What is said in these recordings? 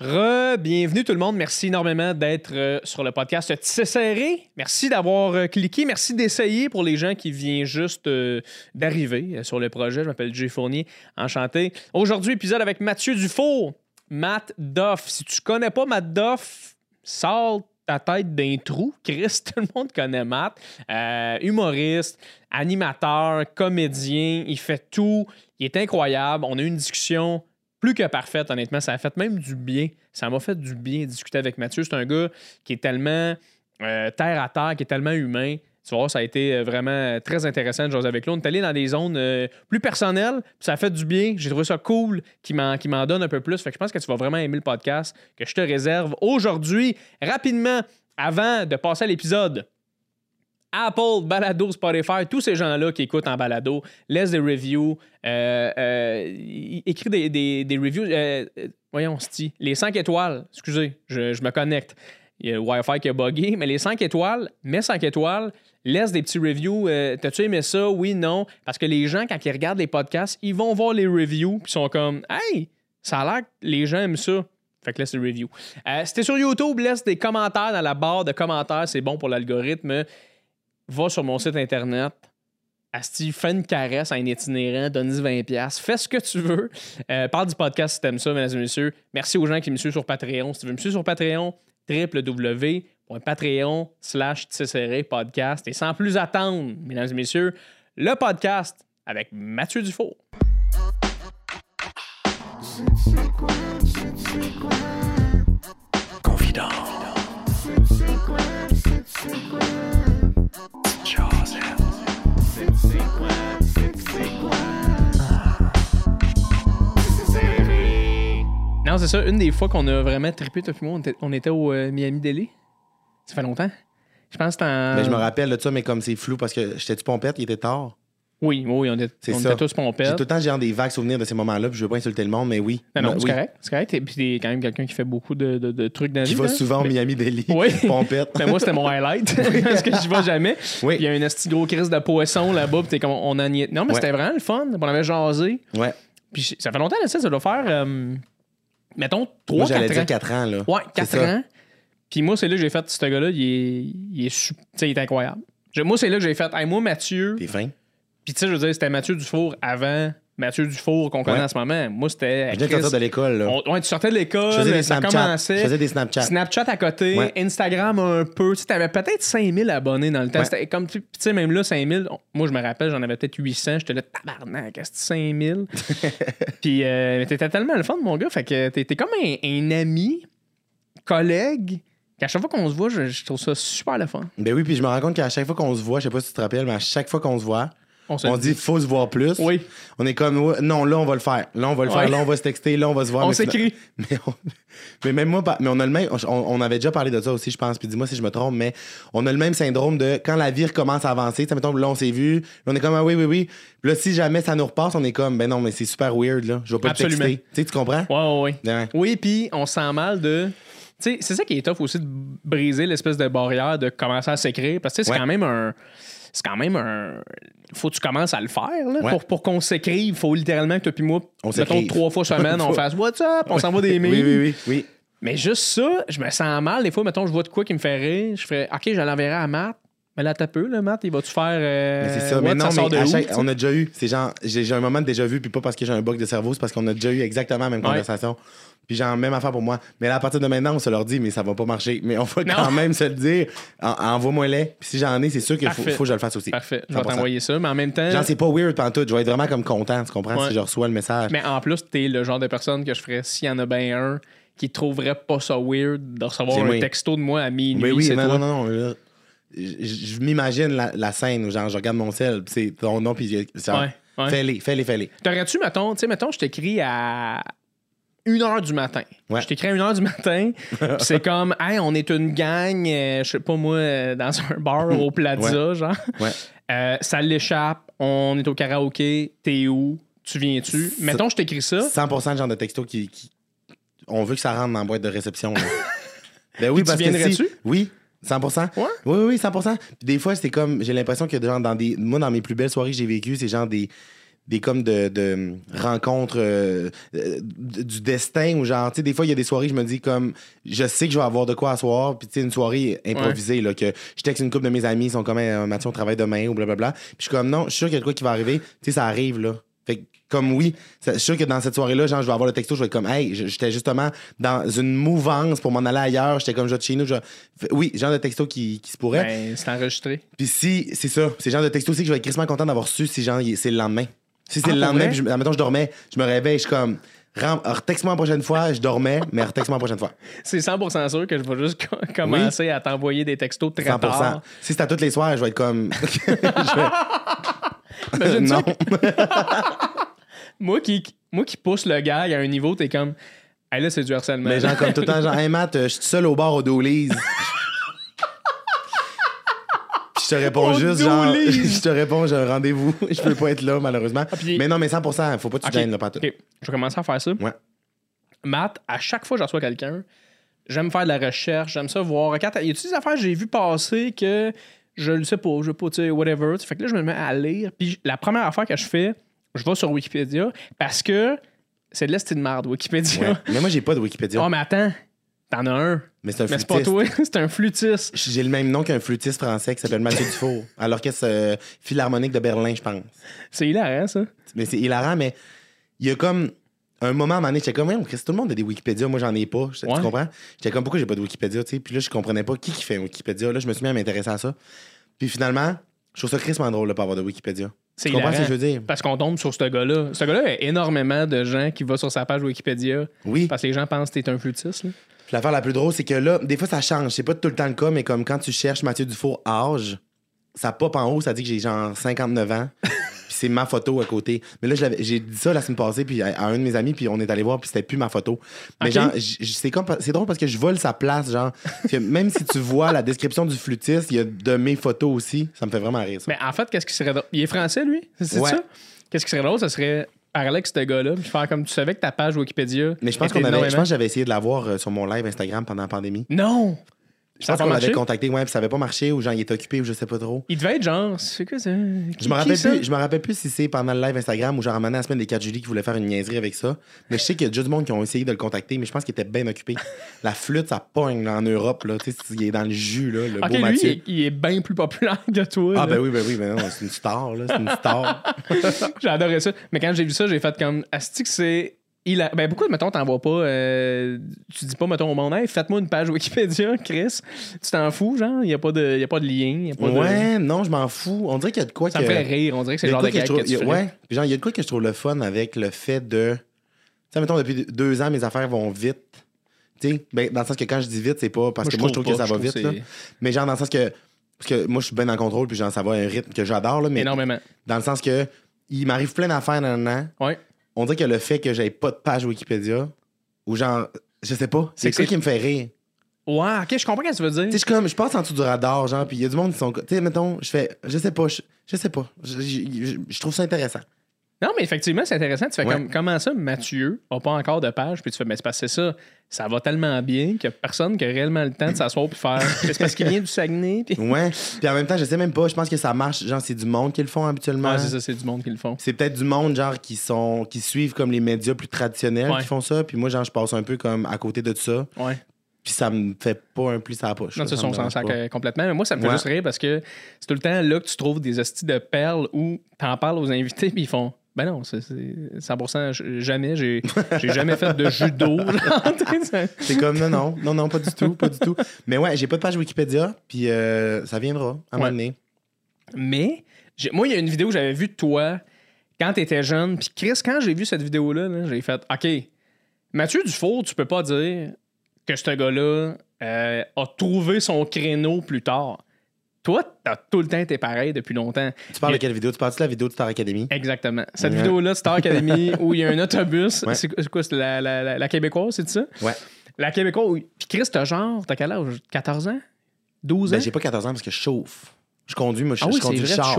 Re-bienvenue tout le monde. Merci énormément d'être euh, sur le podcast Tissé Serré. Merci d'avoir euh, cliqué. Merci d'essayer pour les gens qui viennent juste euh, d'arriver sur le projet. Je m'appelle Jay Fournier. Enchanté. Aujourd'hui, épisode avec Mathieu Dufour. Matt Duff. Si tu connais pas Matt Duff, sors ta tête d'un trou. Chris, tout le monde connaît Matt. Humoriste, animateur, comédien. Il fait tout. Il est incroyable. On a eu une discussion plus que parfaite, honnêtement. Ça a fait même du bien. Ça m'a fait du bien discuter avec Mathieu. C'est un gars qui est tellement euh, terre à terre, qui est tellement humain. Tu vois, ça a été euh, vraiment très intéressant de jouer avec lui. On est allé dans des zones euh, plus personnelles, puis ça a fait du bien. J'ai trouvé ça cool qu'il m'en, m'en donne un peu plus. Fait que je pense que tu vas vraiment aimer le podcast que je te réserve aujourd'hui. Rapidement, avant de passer à l'épisode, Apple, Balado, Spotify, tous ces gens-là qui écoutent en balado, laissent des reviews, euh, euh, écrit des, des- des reviews. euh, euh, voyons, les 5 étoiles, excusez, je, je me connecte. Il y a le Wi-Fi qui a buggé, mais les 5 étoiles, mets 5 étoiles, laisse des petits reviews. euh, T'as-tu aimé ça? Oui, non. Parce que les gens, quand ils regardent les podcasts, ils vont voir les reviews, puis sont comme Hey, ça a l'air que les gens aiment ça. Fait que laisse les reviews. Si t'es sur YouTube, laisse des commentaires dans la barre de commentaires, c'est bon pour l'algorithme va sur mon site internet. Asti, fais une caresse à un itinérant, donne-y 20$. Fais ce que tu veux. Euh, parle du podcast si t'aimes ça, mesdames et messieurs. Merci aux gens qui me suivent sur Patreon. Si tu veux me suivre sur Patreon, www.patreon slash podcast. Et sans plus attendre, mesdames et messieurs, le podcast avec Mathieu Dufour. Confident. Non, c'est ça. Une des fois qu'on a vraiment trippé, toi et moi, on était, on était au euh, Miami Deli. Ça fait longtemps. Je pense que c'était en... Mais je me rappelle de ça, mais comme c'est flou parce que j'étais-tu pompette, il était tard. Oui, oui, on, est, on était tous J'ai tout pompettes. le temps genre des vagues souvenirs de ces moments-là, puis je veux pas insulter le monde, mais oui. Non, non, Oui. c'est correct. C'est correct. Et puis, t'es quand même quelqu'un qui fait beaucoup de, de- de trucs dans la Qui vie. va hein? souvent au Miami Deli. Oui. Pompette. Mais moi, c'était mon highlight. parce que je vais jamais. Oui. Il y a un esti gros crise de poisson là-bas. Puis t'es comme, on en y est. Non, mais Ouais. c'était vraiment le fun. On avait jasé. Ouais. Puis ça fait longtemps, là, ça. Ça doit faire, euh, mettons, 3 Moi, j'allais 4 dire ans. 4 ans, là. Ouais, C'est 4 ça. ans. Puis moi, c'est là que j'ai fait, ce gars-là, il est, il est, il est incroyable. Je- moi, c'est là que j'ai fait, hey, moi, Mathieu. T'es fin. Puis tu sais, je veux dire, c'était Mathieu Dufour avant Mathieu Dufour qu'on connaît Ouais. en ce moment. Moi, c'était. Je sortir de l'école, on- ouais, tu sortais de l'école, ça Snapchats. Je commençait. faisais des Snapchats. Snapchat à côté, Ouais. Instagram un peu. Tu sais, avais peut-être 5000 abonnés dans le temps. C'était comme, tu sais, même là, 5000. on- Moi, je me rappelle, j'en avais peut-être 800. J'étais là, tabarnak, qu'est-ce que c'est 5000? Puis, euh, mais t'étais tellement le fun, mon gars. Fait que t'es t'es comme un, un ami, collègue, qu'à chaque fois qu'on se voit, je, je trouve ça super le fun. Ben oui, puis je me rends compte qu'à chaque fois qu'on se voit, je sais pas si tu te rappelles, mais à chaque fois qu'on se voit, On on le dit faut se voir plus. Oui. On est comme non, là on va le faire. Là on va le Ouais. faire, là on va se texter, là on va se voir. On s'écrit. Mais, on- mais même moi, mais on a le même. On, on avait déjà parlé de ça aussi, je pense. Puis dis-moi si je me trompe, mais on a le même syndrome de quand la vie recommence à avancer. Sais, mettons, là, on s'est vu. là, on est comme, ah oui, oui, oui. Puis là, si jamais ça nous repasse, on est comme, ben non, mais c'est super weird, là. Je vais pas te Absolument. texter. Tu sais, tu comprends? Ouais, ouais, ouais. Oui, puis on se sent mal de. Tu sais, c'est ça qui est tough aussi de briser l'espèce de barrière de commencer à s'écrire. Parce que tu sais, c'est Ouais. quand même un. C'est quand même un. Faut que tu commences à le faire. Là, Ouais. pour, pour qu'on s'écrive, il faut littéralement que toi puis moi, On mettons trois fois semaine, on fasse What's up? On s'envoie des mails. Oui, oui, oui. oui. Mais juste ça, je me sens mal. Des fois, mettons, je vois de quoi qui me fait rire. Je ferais OK, je l'enverrai à Matt. Mais là, t'as peu, là, Matt, il va-tu faire. euh, Mais c'est ça. mais non, sort de mais à où, chaque- tu sais? on a déjà eu. C'est genre, j'ai un moment de déjà vu, puis pas parce que j'ai un bug de cerveau, c'est parce qu'on a déjà eu exactement la même Ouais. conversation. Puis genre, même affaire pour moi. Mais là, à partir de maintenant, on se leur dit, mais ça va pas marcher. Mais on va Non. quand même se le dire. En- Envoie-moi-les. Puis si j'en ai, c'est sûr qu'il faut, faut que je le fasse aussi. Parfait. Je vais 100%. t'envoyer ça. Mais en même temps. Genre, c'est pas weird pendant tout. Je vais être vraiment comme content, tu comprends, Ouais. si je reçois le message. Mais en plus, t'es le genre de personne que je ferais s'il y en a bien un qui trouverait pas ça weird de recevoir un texto de moi à minuit. Mais oui, non, toi. non, non, non, je, m'imagine la, la scène où genre, je regarde mon sel, c'est ton nom, puis genre, Ouais, ouais. fais-les, fais-les, fais-les. T'aurais-tu, mettons, tu sais, mettons, je t'écris à 1h du matin. Ouais. Je t'écris à 1h du matin, c'est comme, hey, on est une gang, euh, je sais pas moi, euh, dans un bar au Plaza, genre. Ouais. Euh, ça l'échappe, on est au karaoké, t'es où? Tu viens-tu? Mettons, je t'écris ça. 100% de genre de texto qui, qui- On veut que ça rentre dans la boîte de réception. ben oui, parce que si... Oui, 100%. Ouais? Oui, oui, oui, 100%. Puis des fois, c'est comme... J'ai l'impression que genre, dans des... Moi, dans mes plus belles soirées que j'ai vécues, c'est genre des... des comme de, de rencontres euh, euh, du destin ou genre, tu sais, des fois, il y a des soirées, je me dis comme, je sais que je vais avoir de quoi asseoir, soir, puis tu sais, une soirée improvisée, là, que je texte une couple de mes amis, ils sont comme, Mathieu, on travaille demain ou blablabla. Puis je suis comme, non, je suis sûr qu'il y a de quoi qui va arriver. Tu sais, ça arrive, là. Comme oui, suis sûr que dans cette soirée-là, genre, je vais avoir le texto, je vais être comme, hey, j'étais justement dans une mouvance pour m'en aller ailleurs, j'étais comme, je chez nous. Je... Oui, genre de texto qui, qui se pourrait. Ben, c'est enregistré. Puis si, c'est ça, c'est genre de texto aussi que je vais être crissement content d'avoir su si, genre, c'est le lendemain. Si c'est Ah, le lendemain, puis je, admettons, je dormais, je me réveille, je suis comme, retexte-moi la prochaine fois, je dormais, mais retexte-moi la prochaine fois. C'est 100% sûr que je vais juste co- commencer à t'envoyer des textos très 100%. tard. Si c'est à tous les soirs, je vais être comme. Je vais- non. Moi qui, moi qui pousse le gars à un niveau, t'es comme. Hey, là, c'est du harcèlement. Mais genre, comme tout le temps, genre, hey Matt, euh, je suis seul au bar au Doolies. Je te réponds juste, genre, je te réponds, j'ai un rendez-vous, je peux pas être là, malheureusement. Ah, puis- Mais non, mais 100%, faut pas que tu Ok. gênes, là, pas tout. Ok, je vais commencer à faire ça. Ouais. Matt, à chaque fois que je reçois quelqu'un, j'aime faire de la recherche, j'aime ça voir. Regarde, y a des affaires que j'ai vu passer que je le sais pas, je sais pas, tu sais, whatever. Fait que là, je me mets à lire. Puis la première affaire que je fais, je vais sur Wikipédia parce que c'est de l'estime de marde, Wikipédia. Ouais. Mais moi, j'ai pas de Wikipédia. Oh, mais attends, t'en as un. mais c'est un Mais c'est pas flûtiste. toi, c'est un flûtiste. J'ai le même nom qu'un flûtiste français qui s'appelle Mathieu Dufour, à l'orchestre euh, philharmonique de Berlin, je pense. C'est hilarant, ça. Mais c'est hilarant, mais il y a comme un moment à un moment donné, j'étais comme, Ouais, Chris, tout le monde a des Wikipédia, moi j'en ai pas. Ouais. Tu comprends? J'étais comme, pourquoi j'ai pas de Wikipédia, tu sais? Puis là, je comprenais pas qui qui fait un Wikipédia. Là, je me suis mis à m'intéresser à ça. Puis finalement, je trouve ça crissement drôle de pas avoir de Wikipédia. C'est Tu comprends ce que je veux dire? Parce qu'on tombe sur ce gars-là. Ce gars-là a énormément de gens qui vont sur sa page Wikipédia Oui. parce que les gens pensent que t'es un flûtiste. là. Puis l'affaire la plus drôle, c'est que là, des fois, ça change. C'est pas tout le temps le cas, mais comme quand tu cherches Mathieu Dufour âge, ça pop en haut, ça dit que j'ai genre 59 ans. Puis c'est ma photo à côté. Mais là, j'ai dit ça la semaine passée puis à, à un de mes amis, puis on est allé voir, puis c'était plus ma photo. Mais genre, c'est comme c'est drôle parce que je vole sa place, genre. Même si tu vois la description du flûtiste, il y a de mes photos aussi. Ça me fait vraiment rire, ça. Mais en fait, qu'est-ce qui serait drôle? Il est français, lui? C'est Ouais. ça? Qu'est-ce qui serait drôle? Ça serait parler avec ce gars-là, puis faire comme tu savais que ta page Wikipédia. Mais je pense qu'on avait, je pense que j'avais essayé de l'avoir euh, sur mon live Instagram pendant la pandémie. Non! Je pense qu'on l'avait contacté, ouais, puis ça avait pas marché ou genre il est occupé ou je sais pas trop. Il devait être genre. C'est quoi ça? Je me rappelle plus, je me rappelle plus si c'est pendant le live Instagram ou genre à la semaine des 4 juillet qui voulait faire une niaiserie avec ça. Mais je sais qu'il y a déjà du monde qui ont essayé de le contacter, mais je pense qu'il était bien occupé. La flûte, ça pogne en Europe, là. Tu sais, il est dans le jus, là, le Ok, beau lui, Mathieu. il est, il est bien plus populaire que toi. Ah, là. ben oui, ben oui, ben non, c'est une star, là. C'est une star. Adoré ça. Mais quand j'ai vu ça, j'ai fait comme. Asti que c'est. Il a... Ben pourquoi, mettons, t'envoies pas. euh, Tu dis pas, mettons, au monde, hey, faites-moi une page Wikipédia, Chris. Tu t'en fous, genre? Il n'y a, pas de- y a pas de lien. y a pas de- ouais, non, je m'en fous. On dirait qu'il y a de quoi Ça que. me ferait rire. On dirait que c'est le genre de gag que que tu a-. Ouais. Puis genre, il y a de quoi que je trouve le fun avec le fait de. Tu sais, mettons, depuis deux ans, mes affaires vont vite. Tu sais, ben, dans le sens que quand je dis vite, c'est pas parce Moi, que moi, je trouve que ça va vite, là. Mais genre, dans le sens que. Parce que moi, je suis bien en contrôle, puis genre, ça va à un rythme que j'adore, là. Mais Énormément. dans le sens que il m'arrive plein d'affaires dans an. Ouais. On dirait que le fait que j'aie pas de page Wikipédia, ou genre, je sais pas, C'est ça qui me fait rire. Ouais, ok, je comprends ce que tu veux dire. Tu sais, je suis comme, je passe en dessous du radar, genre, puis il y a du monde qui sont. Tu sais, mettons, je fais, je sais pas, je, je sais pas. Je trouve ça intéressant. Non, mais effectivement, c'est intéressant. Tu fais Ouais. comme, comment ça, Mathieu n'a pas encore de page, puis tu fais, mais c'est parce que c'est ça, ça va tellement bien qu'il n'y a personne qui a réellement le temps de s'asseoir puis faire. c'est parce qu'il vient du Saguenay, puis. Ouais. Puis en même temps, je sais même pas, je pense que ça marche. Genre, c'est du monde qui le font habituellement. Ouais, c'est ça, c'est du monde qui le font. C'est peut-être du monde, genre, qui sont qui suivent comme les médias plus traditionnels Ouais. qui font ça. Puis moi, genre, je passe un peu comme à côté de ça. Ouais. Puis ça me fait pas un plus à la poche. Non, ça, ça on s'en sac euh, complètement. Mais moi, ça me fait Ouais. juste rire parce que c'est tout le temps là que tu trouves des hosties de perles où t'en parles aux invités, puis ils font. Ben non, c'est c'est 100% j- jamais. J'ai jamais fait de judo. C'est comme non, non, non, non, pas du tout, pas du tout. Mais ouais, j'ai pas de page Wikipédia, puis euh, ça viendra à un moment donné. Mais moi, il y a une vidéo que j'avais vue de toi quand tu étais jeune. Puis Chris, quand j'ai vu cette vidéo-là, là, j'ai fait OK, Mathieu Dufour, tu peux pas dire que ce gars-là euh, a trouvé son créneau plus tard. Toi, t'as tout le temps été pareil depuis longtemps. Tu parles de quelle vidéo? Tu parles de la vidéo de Star Academy? Exactement. Cette vidéo-là, Star Academy, où il y a un autobus. Ouais. C'est quoi? C'est la, la, la, la québécoise, c'est ça? Ouais. La québécoise. Puis Chris, t'as genre, t'as quel âge? 14 ans? 12 ans? Ben, j'ai pas 14 ans parce que je chauffe. Je conduis, moi, je, ah oui, je conduis vrai, char.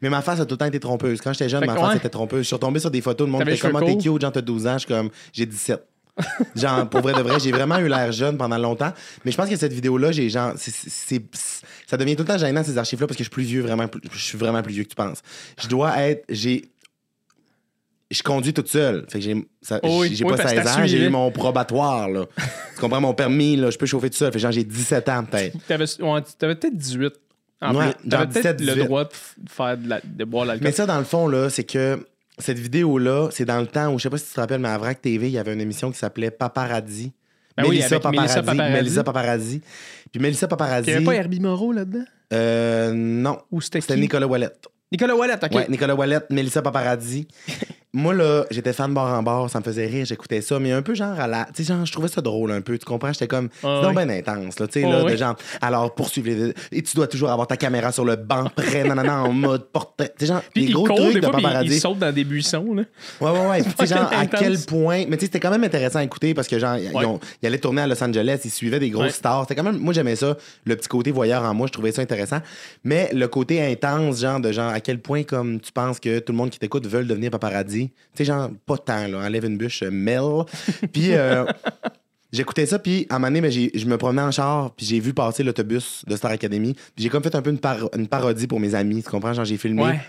Mais ma face a tout le temps été trompeuse. Quand j'étais jeune, Fait ma face ouais. était trompeuse. Je suis retombé sur des photos, le monde T'avais était cheveux t'es cute, genre t'as 12 ans, je suis comme j'ai 17. Genre, pour vrai de vrai, j'ai vraiment eu l'air jeune pendant longtemps. Mais je pense que cette vidéo-là, j'ai genre. c'est- c'est- c'est- ça devient tout le temps gênant, ces archives-là, parce que je suis plus vieux, vraiment. plus- Je suis vraiment plus vieux que tu penses. Je dois être. J'ai je conduis toute seule. Fait que j'ai ça- Oh oui, j'ai oui, pas parce que 16 t'as ans, j'ai suivi. eu mon probatoire, là. tu comprends, mon permis, là, je peux chauffer tout seul. Fait que genre, j'ai 17 ans, peut-être. T'avais ouais, t'avais peut-être 18. En Ouais, plus. T'avais genre peut-être 17, le 18. droit de, f- de faire de, la- de boire l'alcool. Mais ça, dans le fond, là, c'est que cette vidéo-là, c'est dans le temps où, je sais pas si tu te rappelles, mais à Vrac TV, il y avait une émission qui s'appelait Paparazzi. Ben oui, Mélissa Paparazzi. Mélissa Paparazzi. Puis Mélissa Paparazzi. Il y avait pas Herbie Moreau là-dedans? euh, non. Ou c'était C'était? Nicolas Wallet. Nicolas Wallet, OK. Ouais, Nicolas Wallet, Mélissa Paparazzi. Moi, là, j'étais fan de bord en bord, ça me faisait rire, j'écoutais ça, mais un peu genre à la. Tu sais, genre, je trouvais ça drôle un peu, tu comprends? J'étais comme. Ah c'est oui. bien intense, là, tu sais, Ah là, oui. de genre. Alors, poursuivre les. Et tu dois toujours avoir ta caméra sur le banc, prêt, non, en mode portrait. Tu sais, genre, Puis des gros trucs des de fois, puis il- il paparazzi. saute dans des buissons. Là. Ouais, ouais, ouais. Tu sais, genre, à quel point. Mais tu sais, c'était quand même intéressant à écouter parce que, genre, ils, ont- ils allaient tourner à Los Angeles, ils suivaient des grosses Ouais. stars. C'était quand même. Moi, j'aimais ça. Le petit côté voyeur en moi, je trouvais ça intéressant. Mais le côté intense, genre, de genre, à quel point, comme tu penses que tout le monde qui t'écoute veulent devenir paparazzi. Tu sais, genre, pas tant, là. Enlève une bûche, euh, Mel. Puis, euh, J'écoutais ça, puis à un moment donné, ben, je me promenais en char, puis j'ai vu passer l'autobus de Star Academy. Puis j'ai comme fait un peu une, par- une parodie pour mes amis, tu comprends? Genre, j'ai filmé. Ouais.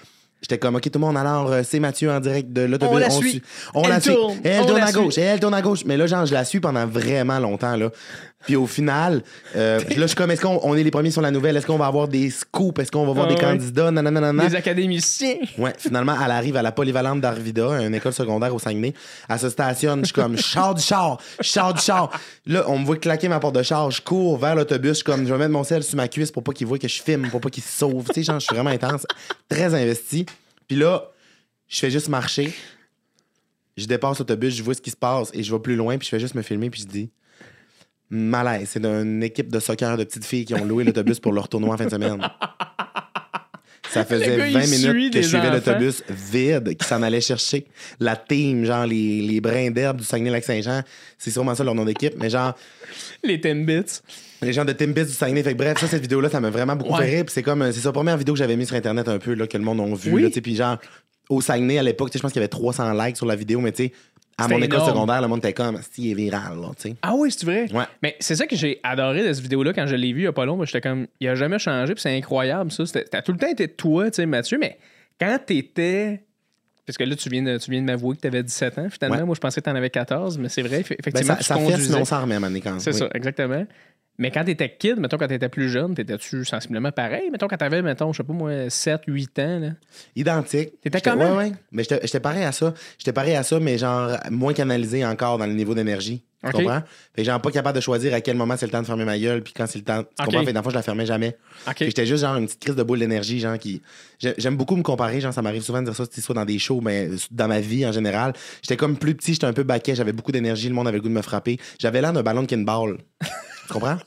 J'étais comme, OK, tout le monde, alors, euh, c'est Mathieu en direct de l'autobus. On la suit. On Elle la suit. tourne. Et elle On tourne la à suit. gauche. Et elle tourne à gauche. Mais là, genre, je la suis pendant vraiment longtemps, là. Puis au final, euh, là, je suis comme, est-ce qu'on on est les premiers sur la nouvelle? Est-ce qu'on va avoir des scoops? Est-ce qu'on va voir Ah des ouais. candidats? Non. Des académiciens. Ouais, finalement, elle arrive à la polyvalente d'Arvida, une école secondaire au Saguenay. Elle se stationne, je suis comme, char du char, char du char. Là, on me voit claquer ma porte de char, je cours vers l'autobus, je suis comme, je vais mettre mon sel sur ma cuisse pour pas qu'il voit que je filme, pour pas qu'il se sauve. Tu sais, genre, je suis vraiment intense, très investi. Puis là, je fais juste marcher. Je dépasse l'autobus, je vois ce qui se passe et je vais plus loin, puis je fais juste me filmer, puis je dis, malaise. C'est d'une équipe de soccer de petites filles qui ont loué l'autobus pour leur tournoi en fin de semaine. Ça faisait gars, il 20 suit minutes que je suivais l'autobus vide qui s'en allait chercher la team, genre les, les brins d'herbe du Saguenay-Lac-Saint-Jean. C'est sûrement ça leur nom d'équipe, mais genre Les Timbits. les gens de Timbits du Saguenay. Fait que bref, ça, cette vidéo-là, ça m'a vraiment beaucoup Ouais. fait rire. C'est comme, euh, c'est sa première vidéo que j'avais mise sur Internet un peu, là, que le monde a vu. Puis genre, au Saguenay, à l'époque, je pense qu'il y avait 300 likes sur la vidéo, mais tu sais, à mon école énorme. secondaire, le monde était comme, si, il est viral, là, tu sais. Ah oui, c'est vrai? Ouais. Mais c'est ça que j'ai adoré de cette vidéo-là quand je l'ai vue il y a pas longtemps. J'étais comme, il a jamais changé, puis c'est incroyable ça. T'as tout le temps été toi, tu sais, Mathieu, mais quand t'étais. Parce que là, tu viens de, tu viens de m'avouer que t'avais 17 ans, finalement. Ouais. Moi, je pensais que t'en avais 14, mais c'est vrai, effe- Ben, effectivement, ça, tu ça fait, conduisais. sinon on s'en remet à quand C'est oui. ça, exactement. Mais quand t'étais kid, mettons, quand t'étais plus jeune, t'étais-tu sensiblement pareil? Mettons, quand t'avais, mettons, je sais pas moi, 7, 8 ans, là. Identique. T'étais J'étais- comment? Ouais, ouais. Mais j'étais j'étais pareil à ça. J'étais pareil à ça, mais genre moins canalisé encore dans le niveau d'énergie. Tu comprends? Fait que genre pas capable de choisir à quel moment c'est le temps de fermer ma gueule, puis quand c'est le temps. Tu Ok. comprends? Fait que dans le fond, je la fermais jamais. J'étais juste genre une petite crise de boule d'énergie, genre qui. j'ai- J'aime beaucoup me comparer, genre ça m'arrive souvent de dire ça, soit dans des shows, mais dans ma vie en général. J'étais comme plus petit, j'étais un peu baquet, j'avais beaucoup d'énergie, le monde avait le goût de me frapper. J'avais l'air d'un ballon de kinball. tu comprends?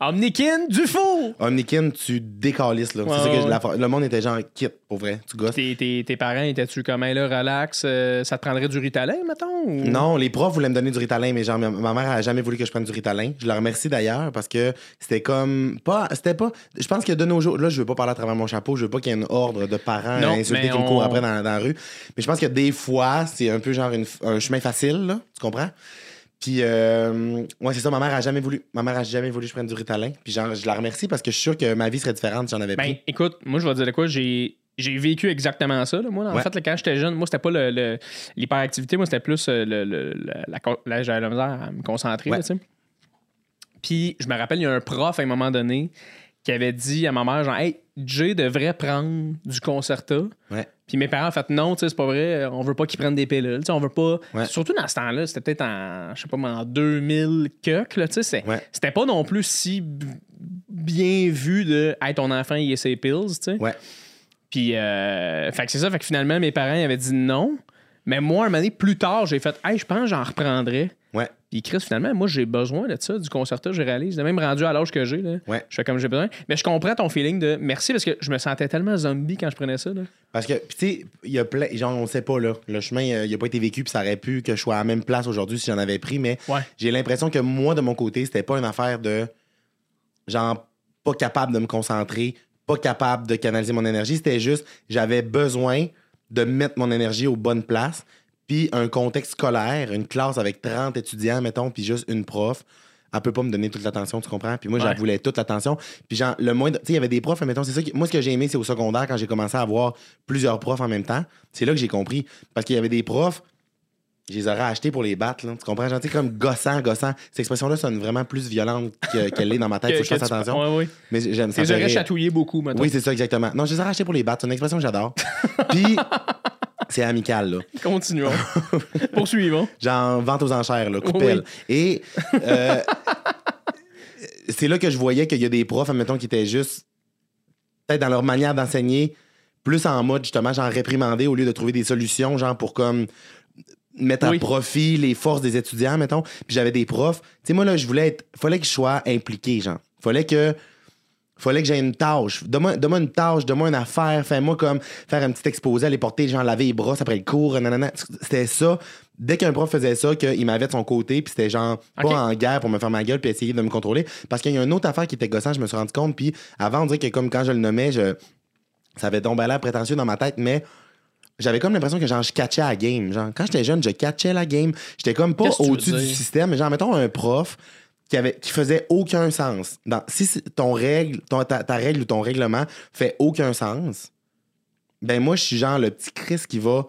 Omnikin du four! Omnikin, tu décalisses, là. Ouais, c'est ça que ouais. je- la- le monde était genre quitte, pour vrai. Tu gosses. Tes, tes- tes parents étaient-tu comme, là, relax, euh, ça te prendrait du Ritalin, mettons? ou- Non, les profs voulaient me donner du Ritalin, mais genre, ma, ma mère a jamais voulu que je prenne du Ritalin. Je la remercie d'ailleurs parce que c'était comme pas, c'était pas. Je pense que de nos jours, là, je veux pas parler à travers mon chapeau, je veux pas qu'il y ait une ordre de parents Non, à insulter qui me courent après dans, dans la rue. Mais je pense que des fois, c'est un peu genre une- un chemin facile, là, tu comprends? Puis, euh, ouais, c'est ça, ma mère a jamais voulu. Ma mère a jamais voulu que je prenne du Ritalin. Puis, genre, je la remercie parce que je suis sûr que ma vie serait différente si j'en avais Ben, pris. écoute, moi, je vais te dire de quoi, j'ai. J'ai vécu exactement ça. là. Moi, en Ouais. fait, là, quand j'étais jeune, moi, c'était pas le- le- l'hyperactivité, moi, c'était plus euh, le, le- le- la, j'avais la misère à me concentrer. Ouais. là. Puis, je me rappelle, il y a un prof à un moment donné qui avait dit à ma mère, genre, hey, Jay devrait prendre du concerta. Ouais. Puis mes parents ont fait non, tu sais, c'est pas vrai, on veut pas qu'ils prennent des pilules. Tu sais, on veut pas. Ouais. Surtout dans ce temps-là, c'était peut-être en, je sais pas, en 2000 cuck, là, tu sais, Ouais. c'était pas non plus si bien vu de, hey, ton enfant, il est ses pills, tu sais. Ouais. Puis, euh, fait que c'est ça, fait que finalement, mes parents avaient dit non. Mais moi, un moment donné, plus tard, j'ai fait, hey, je pense que j'en reprendrais. Puis Chris, finalement, moi, j'ai besoin de ça, du concerta, je réalise. J'ai même rendu à l'âge que j'ai. Là. Ouais. Je fais comme j'ai besoin. Mais je comprends ton feeling de merci parce que je me sentais tellement zombie quand je prenais ça. Là. Parce que, tu sais, il y a plein. Genre, on sait pas, là. Le chemin, euh, il a pas été vécu, puis ça aurait pu que je sois à la même place aujourd'hui si j'en avais pris, mais Ouais. j'ai l'impression que moi, de mon côté, c'était pas une affaire de. Genre, pas capable de me concentrer, pas capable de canaliser mon énergie. C'était juste, j'avais besoin de mettre mon énergie aux bonnes places, puis un contexte scolaire, une classe avec 30 étudiants, mettons, puis juste une prof. elle peut pas me donner toute l'attention, tu comprends? Puis moi, j'en Ouais. voulais toute l'attention. Puis genre, le moins. Tu sais, il y avait des profs, mettons, c'est ça. que- moi, ce que j'ai aimé, c'est au secondaire, quand j'ai commencé à avoir plusieurs profs en même temps. C'est là que j'ai compris. Parce qu'il y avait des profs, je les aurais achetés pour les battre, là. Tu comprends? Genre, tu sais, comme gossant, gossant. Cette expression-là sonne vraiment plus violente que- qu'elle est dans ma tête. Faut que je fasse attention. Ouais, ouais. Mais j'aime ça. Aurais rire. chatouillé beaucoup, maintenant. Oui, c'est ça, exactement. Non, je les ai rachetés pour les battre. C'est une expression que j'adore. Puis, c'est amical, là. Continuons. Poursuivons. Genre, vente aux enchères, là, coupelle. Et euh, c'est là que je voyais qu'il y a des profs, admettons, qui étaient juste, peut-être dans leur manière d'enseigner, plus en mode, justement, genre réprimander au lieu de trouver des solutions, genre pour comme mettre Oui. à profit les forces des étudiants, mettons. Puis j'avais des profs. Tu sais, moi, là, je voulais être. Fallait que je sois impliqué, genre. Fallait que. Fallait que j'aie une tâche. Donne-moi une tâche, donne-moi une affaire. Fais-moi comme faire un petit exposé, aller porter, genre laver les brosses après le cours. nanana. C'était ça. Dès qu'un prof faisait ça, qu'il m'avait de son côté, puis c'était genre pas en guerre pour me faire ma gueule puis essayer de me contrôler. Parce qu'il y a une autre affaire qui était gossante, je me suis rendu compte. Puis avant, on dirait que comme quand je le nommais, je... ça avait tombé l'air prétentieux dans ma tête, mais j'avais comme l'impression que genre je catchais la game. Genre, quand j'étais jeune, je catchais la game. J'étais comme pas au-dessus du système. Mais genre, mettons un prof qui, avait, qui faisait aucun sens. Dans, si ton règle, ton- ta, ta règle ou ton règlement fait aucun sens, ben moi, je suis genre le petit Chris qui va.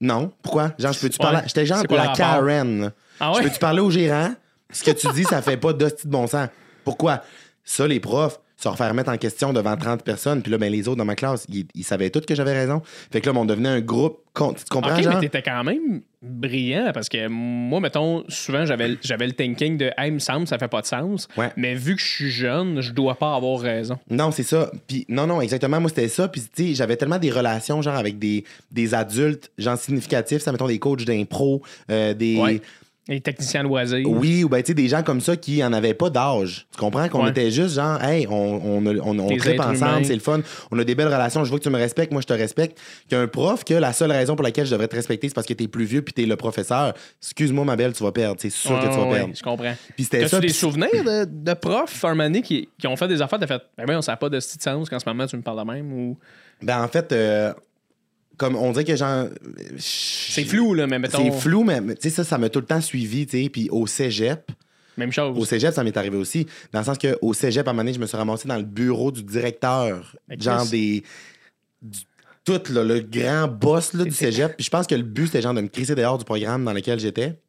Non, pourquoi? Genre, je peux-tu Ouais. parler? J'étais genre quoi la? Karen. Ah Je ouais? peux-tu parler au gérant? Ce que tu dis, ça fait pas d'hostie de bon sens. Pourquoi? Ça, les profs, se refaire mettre en question devant 30 personnes, puis là, ben, les autres dans ma classe, ils, ils savaient tous que j'avais raison. Fait que là, ben, on devenait un groupe. con- Tu comprends, genre? mais t'étais quand même brillant parce que moi, mettons, souvent, j'avais j'avais le thinking de Hey, me semble, ça fait pas de sens. Ouais. Mais vu que je suis jeune, je dois pas avoir raison. Non, c'est ça. Puis non, non, exactement. Moi, c'était ça. Puis tu sais, j'avais tellement des relations, genre, avec des, des adultes, genre, significatifs, ça, mettons, des coachs d'impro, euh, des. Ouais. Les techniciens loisirs. Oui, ou ben, tu sais, des gens comme ça qui en avaient pas d'âge. Tu comprends? Qu'on Ouais. était juste genre, hey, on, on, on, on Des tripe ensemble, c'est le fun. On a des belles relations. Je veux que tu me respectes, moi, je te respecte. Qu'un prof, que la seule raison pour laquelle je devrais te respecter, c'est parce que t'es plus vieux puis t'es le professeur. Excuse-moi, ma belle, tu vas perdre. C'est sûr que tu vas Ouais, perdre. je comprends. Puis c'était ça. des puis- souvenirs de, de profs, un qui, qui ont fait des affaires, t'as fait, ben oui, on sait pas de ce sens qu'en ce moment tu me parles de même ou? Ben, en fait, euh, comme on dirait que genre. C'est flou, là, mais mettons. C'est flou, mais tu sais, ça, ça m'a tout le temps suivi, tu sais. Puis au cégep, Même chose. au cégep, ça m'est arrivé aussi. Dans le sens qu'au cégep, à un moment donné, je me suis ramassé dans le bureau du directeur. Mais genre des. du- tout, là, le grand boss là, du cégep. Puis je pense que le but, c'était genre de me crisser dehors du programme dans lequel j'étais.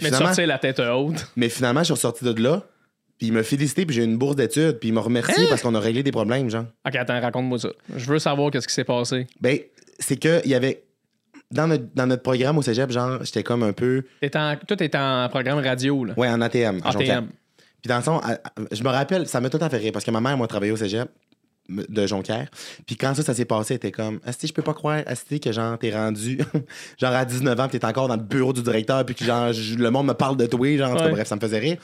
Mais finalement, sortir la tête haute. mais finalement, je suis ressorti de là. Puis il m'a félicité, puis j'ai eu une bourse d'études. Puis il m'a remercié Hein? parce qu'on a réglé des problèmes, genre. Ok, attends, raconte-moi ça. Je veux savoir qu'est-ce qui s'est passé. Ben, c'est que il y avait. Dans notre, dans notre programme au cégep, genre, j'étais comme un peu. En, toi, t'es en programme radio, là. Ouais, en ATM. en. ATM. Puis dans le à- à- je me rappelle, ça m'a tout temps fait rire parce que ma mère, moi, travaillait au cégep de Jonquière. Puis quand ça, ça s'est passé, elle était comme, Asti, je peux pas croire, Asti, que genre, t'es rendu, genre à 19 ans, puis t'es encore dans le bureau du directeur, puis que genre, le monde me parle de toi, genre, tout cas, bref, ça me faisait rire.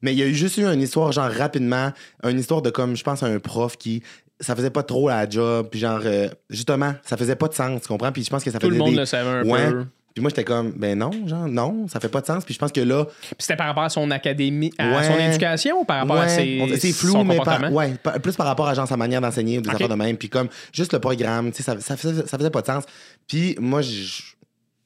Mais il y a eu juste eu une histoire, genre, rapidement, une histoire de comme, je pense, un prof qui, ça faisait pas trop la job, puis genre, euh, justement, ça faisait pas de sens, tu comprends? Puis je pense que ça Tout faisait le monde des- le savait un Ouais. peu. Puis moi, j'étais comme, ben non, genre, non, ça fait pas de sens. Puis je pense que là, Puis c'était par rapport à son académie, à Ouais. son éducation ou par rapport à ses, c'est flou, son mais par- ouais, par- plus par rapport à genre, sa manière d'enseigner ou des Ok. affaires de même. Puis comme juste le programme, tu sais, ça, ça, faisait, ça faisait pas de sens. Puis moi,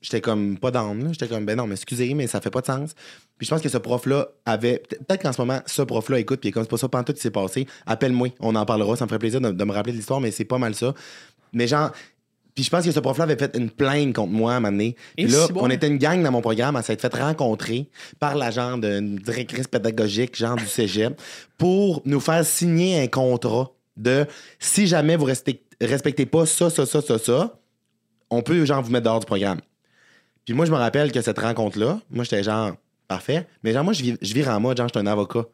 j'étais comme pas là. J'étais comme, ben non, mais excusez, mais ça fait pas de sens. Puis je pense que ce prof-là avait. peut- Peut-être qu'en ce moment, ce prof-là écoute, puis comme c'est pas ça, tout qui s'est passé. Appelle-moi, on en parlera. Ça me ferait plaisir de, de me rappeler de l'histoire, mais c'est pas mal ça. Mais genre. Puis je pense que ce prof-là avait fait une plainte contre moi à un moment donné. Puis là, si bon. on était une gang dans mon programme, à s'être fait rencontrer par l'agent d'une directrice pédagogique, genre du cégep, pour nous faire signer un contrat de si jamais vous respectez, respectez pas ça, ça, ça, ça, ça, on peut genre vous mettre dehors du programme. Puis moi, je me rappelle que cette rencontre-là, moi, j'étais genre, parfait. Mais genre, moi, je vis- je vire en mode, genre, j'étais un avocat.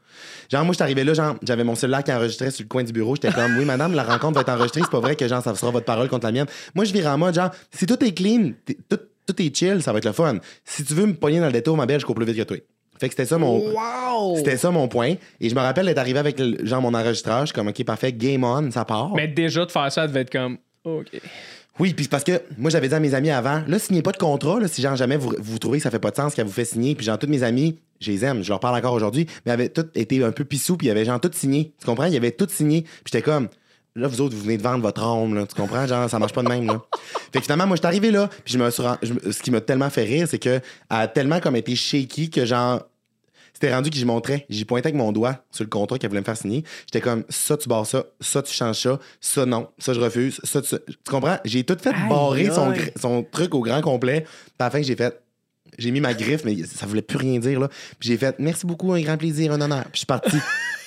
Genre, moi, je suis arrivé là, genre, j'avais mon cellulaire qui enregistrait sur le coin du bureau. J'étais comme, oui, madame, la rencontre va être enregistrée. C'est pas vrai que, genre, ça sera votre parole contre la mienne. Moi, je vire en mode, genre, si tout est clean, tout, tout est chill, ça va être le fun. Si tu veux me pogner dans le détour, ma belle, je cours plus vite que toi. Fait que c'était ça mon. Wow! C'était ça mon point. Et je me rappelle d'être arrivé avec genre mon enregistrage, je suis comme OK, parfait, game on, ça part. Mais déjà, de faire ça, ça devait être comme. OK. Oui, puis parce que moi j'avais dit à mes amis avant, là, signez pas de contrat, là, si genre jamais vous, vous trouvez que ça fait pas de sens qu'elle vous fait signer, puis genre tous mes amis, je les aime, je leur parle encore aujourd'hui, mais avaient tous été un peu pissous, puis ils avaient genre tout signé. Tu comprends? Ils avaient tout signé. Puis j'étais comme Là, vous autres, vous venez de vendre votre âme, là. Tu comprends? Genre, ça marche pas de même, là. Fait que finalement, moi, je suis arrivé là, puis je me suis je ce qui m'a tellement fait rire, c'est que elle a tellement comme été shaky que genre, c'était rendu que j'y montrais. J'y pointais avec mon doigt sur le contrat qu'elle voulait me faire signer. J'étais comme, ça, tu barres ça, ça, tu changes ça, ça, non, ça, je refuse, ça, tu, tu comprends? J'ai tout fait Aïe, barrer son, son truc au grand complet. Puis à la fin, j'ai fait, j'ai mis ma griffe, mais ça voulait plus rien dire, là. Puis j'ai fait, merci beaucoup, un grand plaisir, un honneur. Puis je suis parti.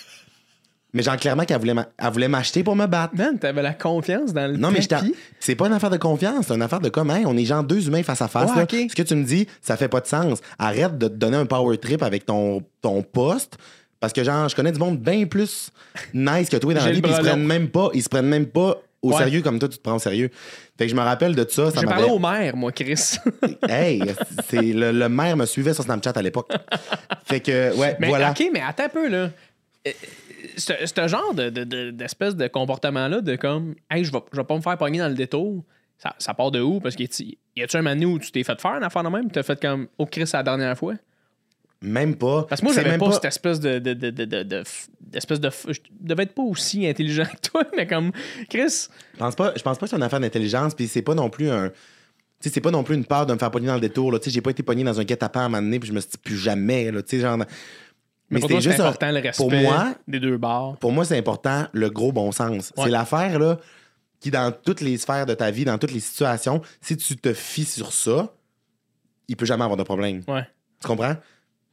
mais genre, clairement qu'elle voulait m'a- elle voulait m'acheter pour me battre. Man, t'avais la confiance dans le Non, mais je t'en- tapis. c'est pas une affaire de confiance, c'est une affaire de comment on est genre deux humains face à face. Ouais, là. ok. Ce que tu me dis, ça fait pas de sens. Arrête de te donner un power trip avec ton, ton poste. Parce que genre, je connais du monde bien plus nice que toi dans J'ai la vie, le puis ils se bras prennent long. même pas, ils se prennent même pas au Ouais. sérieux comme toi tu te prends au sérieux. Fait que je me rappelle de ça, ça J'ai parlé m'avait au maire, moi, Chris. Hey, c'est le, le maire me suivait sur Snapchat à l'époque. fait que ouais, mais voilà. OK, mais attends un peu, là. Euh, Ce ce genre de, de- de- d'espèce de comportement-là, de comme, hey, je vais, je vais pas me faire pogner dans le détour, ça, ça part de où? Parce que y a-tu un moment où tu t'es fait faire une affaire de même, tu t'as fait comme, oh Chris, c'est la dernière fois? Même pas. Parce que moi, C'est j'avais même pas, cette espèce de. de, de, de, de- de- d'espèce de. Je devais être pas aussi intelligent que toi, mais comme. Chris, Je pense pas, je pense pas que c'est une affaire d'intelligence, puis c'est pas non plus un. Tu sais, c'est pas non plus une peur de me faire pogner dans le détour. Là. Tu sais, j'ai pas été pogné dans un guet-apens à un moment donné, puis je me suis dit plus jamais. Là, tu sais, genre. Mais c'est un- important le respect Pour moi, des deux bars. pour moi, c'est important le gros bon sens. Ouais. C'est l'affaire là qui, dans toutes les sphères de ta vie, dans toutes les situations, si tu te fies sur ça, il peut jamais avoir de problème. Ouais. Tu comprends?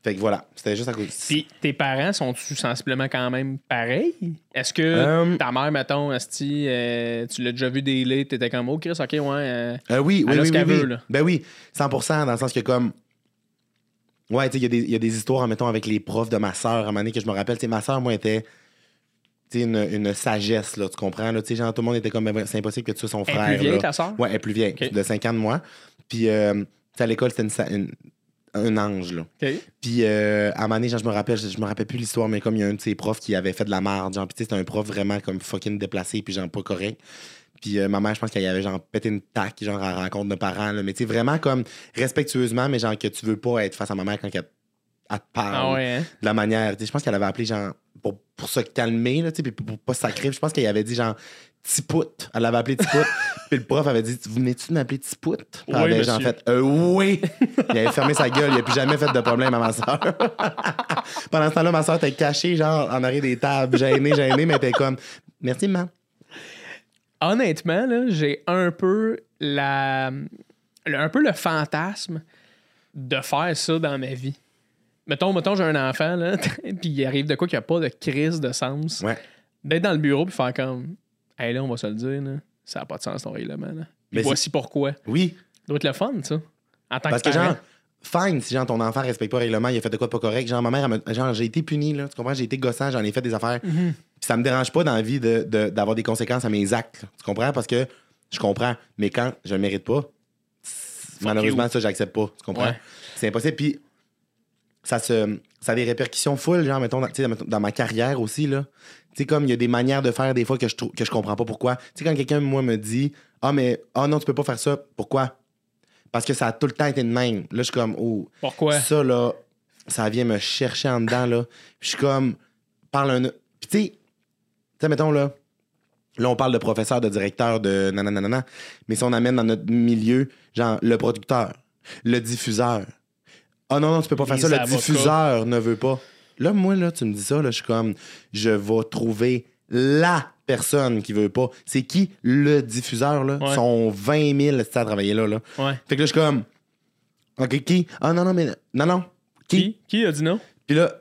Fait que voilà, c'était juste à cause. Puis tes parents sont-tu sensiblement quand même pareils? Est-ce que Euh, ta mère, mettons, Asti, euh, tu l'as déjà vu délai, t'étais comme, oh Chris, ok, ouais. euh, Euh, oui, oui, oui. Ben oui, 100 dans le sens que comme... Ouais, tu sais, il y a des- il y, a des histoires, mettons, avec les profs de ma sœur, à un moment donné, que je me rappelle. Tu sais, ma sœur, moi, était... Tu sais, une, une sagesse, là, tu comprends? Là, tu sais, genre, tout le monde était comme, ben, c'est impossible que tu sois son Elle est frère. plus vieille, là. ta sœur? Ouais, elle est plus vieille, de 5 ans de moi. Puis, euh, à l'école, c'était un ange, là. Puis euh, à un moment donné, genre, je me rappelle, je, je me rappelle plus l'histoire, mais comme il y a un de ses profs qui avait fait de la merde, genre, puis tu sais, c'était un prof vraiment comme fucking déplacé, puis genre pas correct. Puis euh, ma mère, je pense qu'elle avait genre pété une taque, genre à la rencontre de parents, là, mais tu sais, vraiment comme respectueusement, mais genre que tu veux pas être face à ma mère quand elle, elle te parle Ah ouais, hein? de la manière. tu sais, Je pense qu'elle avait appelé genre pour, pour se calmer, là, tu sais, puis pour, pour pas sacrer. Je pense qu'elle avait dit genre Tipout. Elle l'avait appelé Tipout. puis le prof avait dit Vous venez-tu de m'appeler Tipout? Puis elle Oui, avait genre fait Euh, Oui. il avait fermé sa gueule. Il a plus jamais fait de problème à ma soeur. Pendant ce temps-là, ma soeur était cachée, genre en arrière des tables, gênée, gênée, mais elle était comme Merci, maman. Honnêtement, là, j'ai un peu la. le- un peu le fantasme de faire ça dans ma vie. Mettons, mettons j'ai un enfant, là, puis il arrive de quoi qu'il n'y a pas de crise de sens. Ouais. D'être dans le bureau puis faire comme. Hey, là, on va se le dire, là, ça n'a pas de sens ton règlement. Là. Puis Mais voici pourquoi. Ça Oui. doit être le fun, ça. En tant Parce que, que, parent. genre, fine, si genre ton enfant respecte pas le règlement, il a fait de quoi de pas correct. Genre, ma mère, me- genre, j'ai été puni, là. Tu comprends? J'ai été gossant, j'en ai fait des affaires. Mhm. Puis ça me dérange pas dans la vie de- de- d'avoir des conséquences à mes actes. là. Tu comprends? Parce que je comprends. Mais quand je le mérite pas, malheureusement, ça, j'accepte pas. Tu comprends? Ouais. C'est impossible. Puis ça, se, ça a des répercussions full, genre, mettons, dans, dans ma carrière aussi, là. Tu sais, comme il y a des manières de faire des fois que je, que je comprends pas pourquoi. Tu sais, quand quelqu'un, moi, me dit Ah, mais, ah non, tu peux pas faire ça. Pourquoi? Parce que ça a tout le temps été de même. Là, je suis comme, oh, Pourquoi? ça, là, ça vient me chercher en dedans, là. Puis je suis comme, parle un. Puis tu sais, tu sais, mettons, là, là, on parle de professeur, de directeur, de nanana, mais si on amène dans notre milieu, genre, le producteur, le diffuseur. Ah non, non, tu peux pas faire ça, le diffuseur ne veut pas. Là, moi, là, tu me dis ça, là, je suis comme, je vais trouver la personne qui veut pas. C'est qui le diffuseur, là? Ouais. Sont 20 000 à travailler là, là. Ouais. Fait que là, je suis comme, OK, qui? Ah non, non, mais non, non. Qui? Qui? Qui a dit non? Puis là,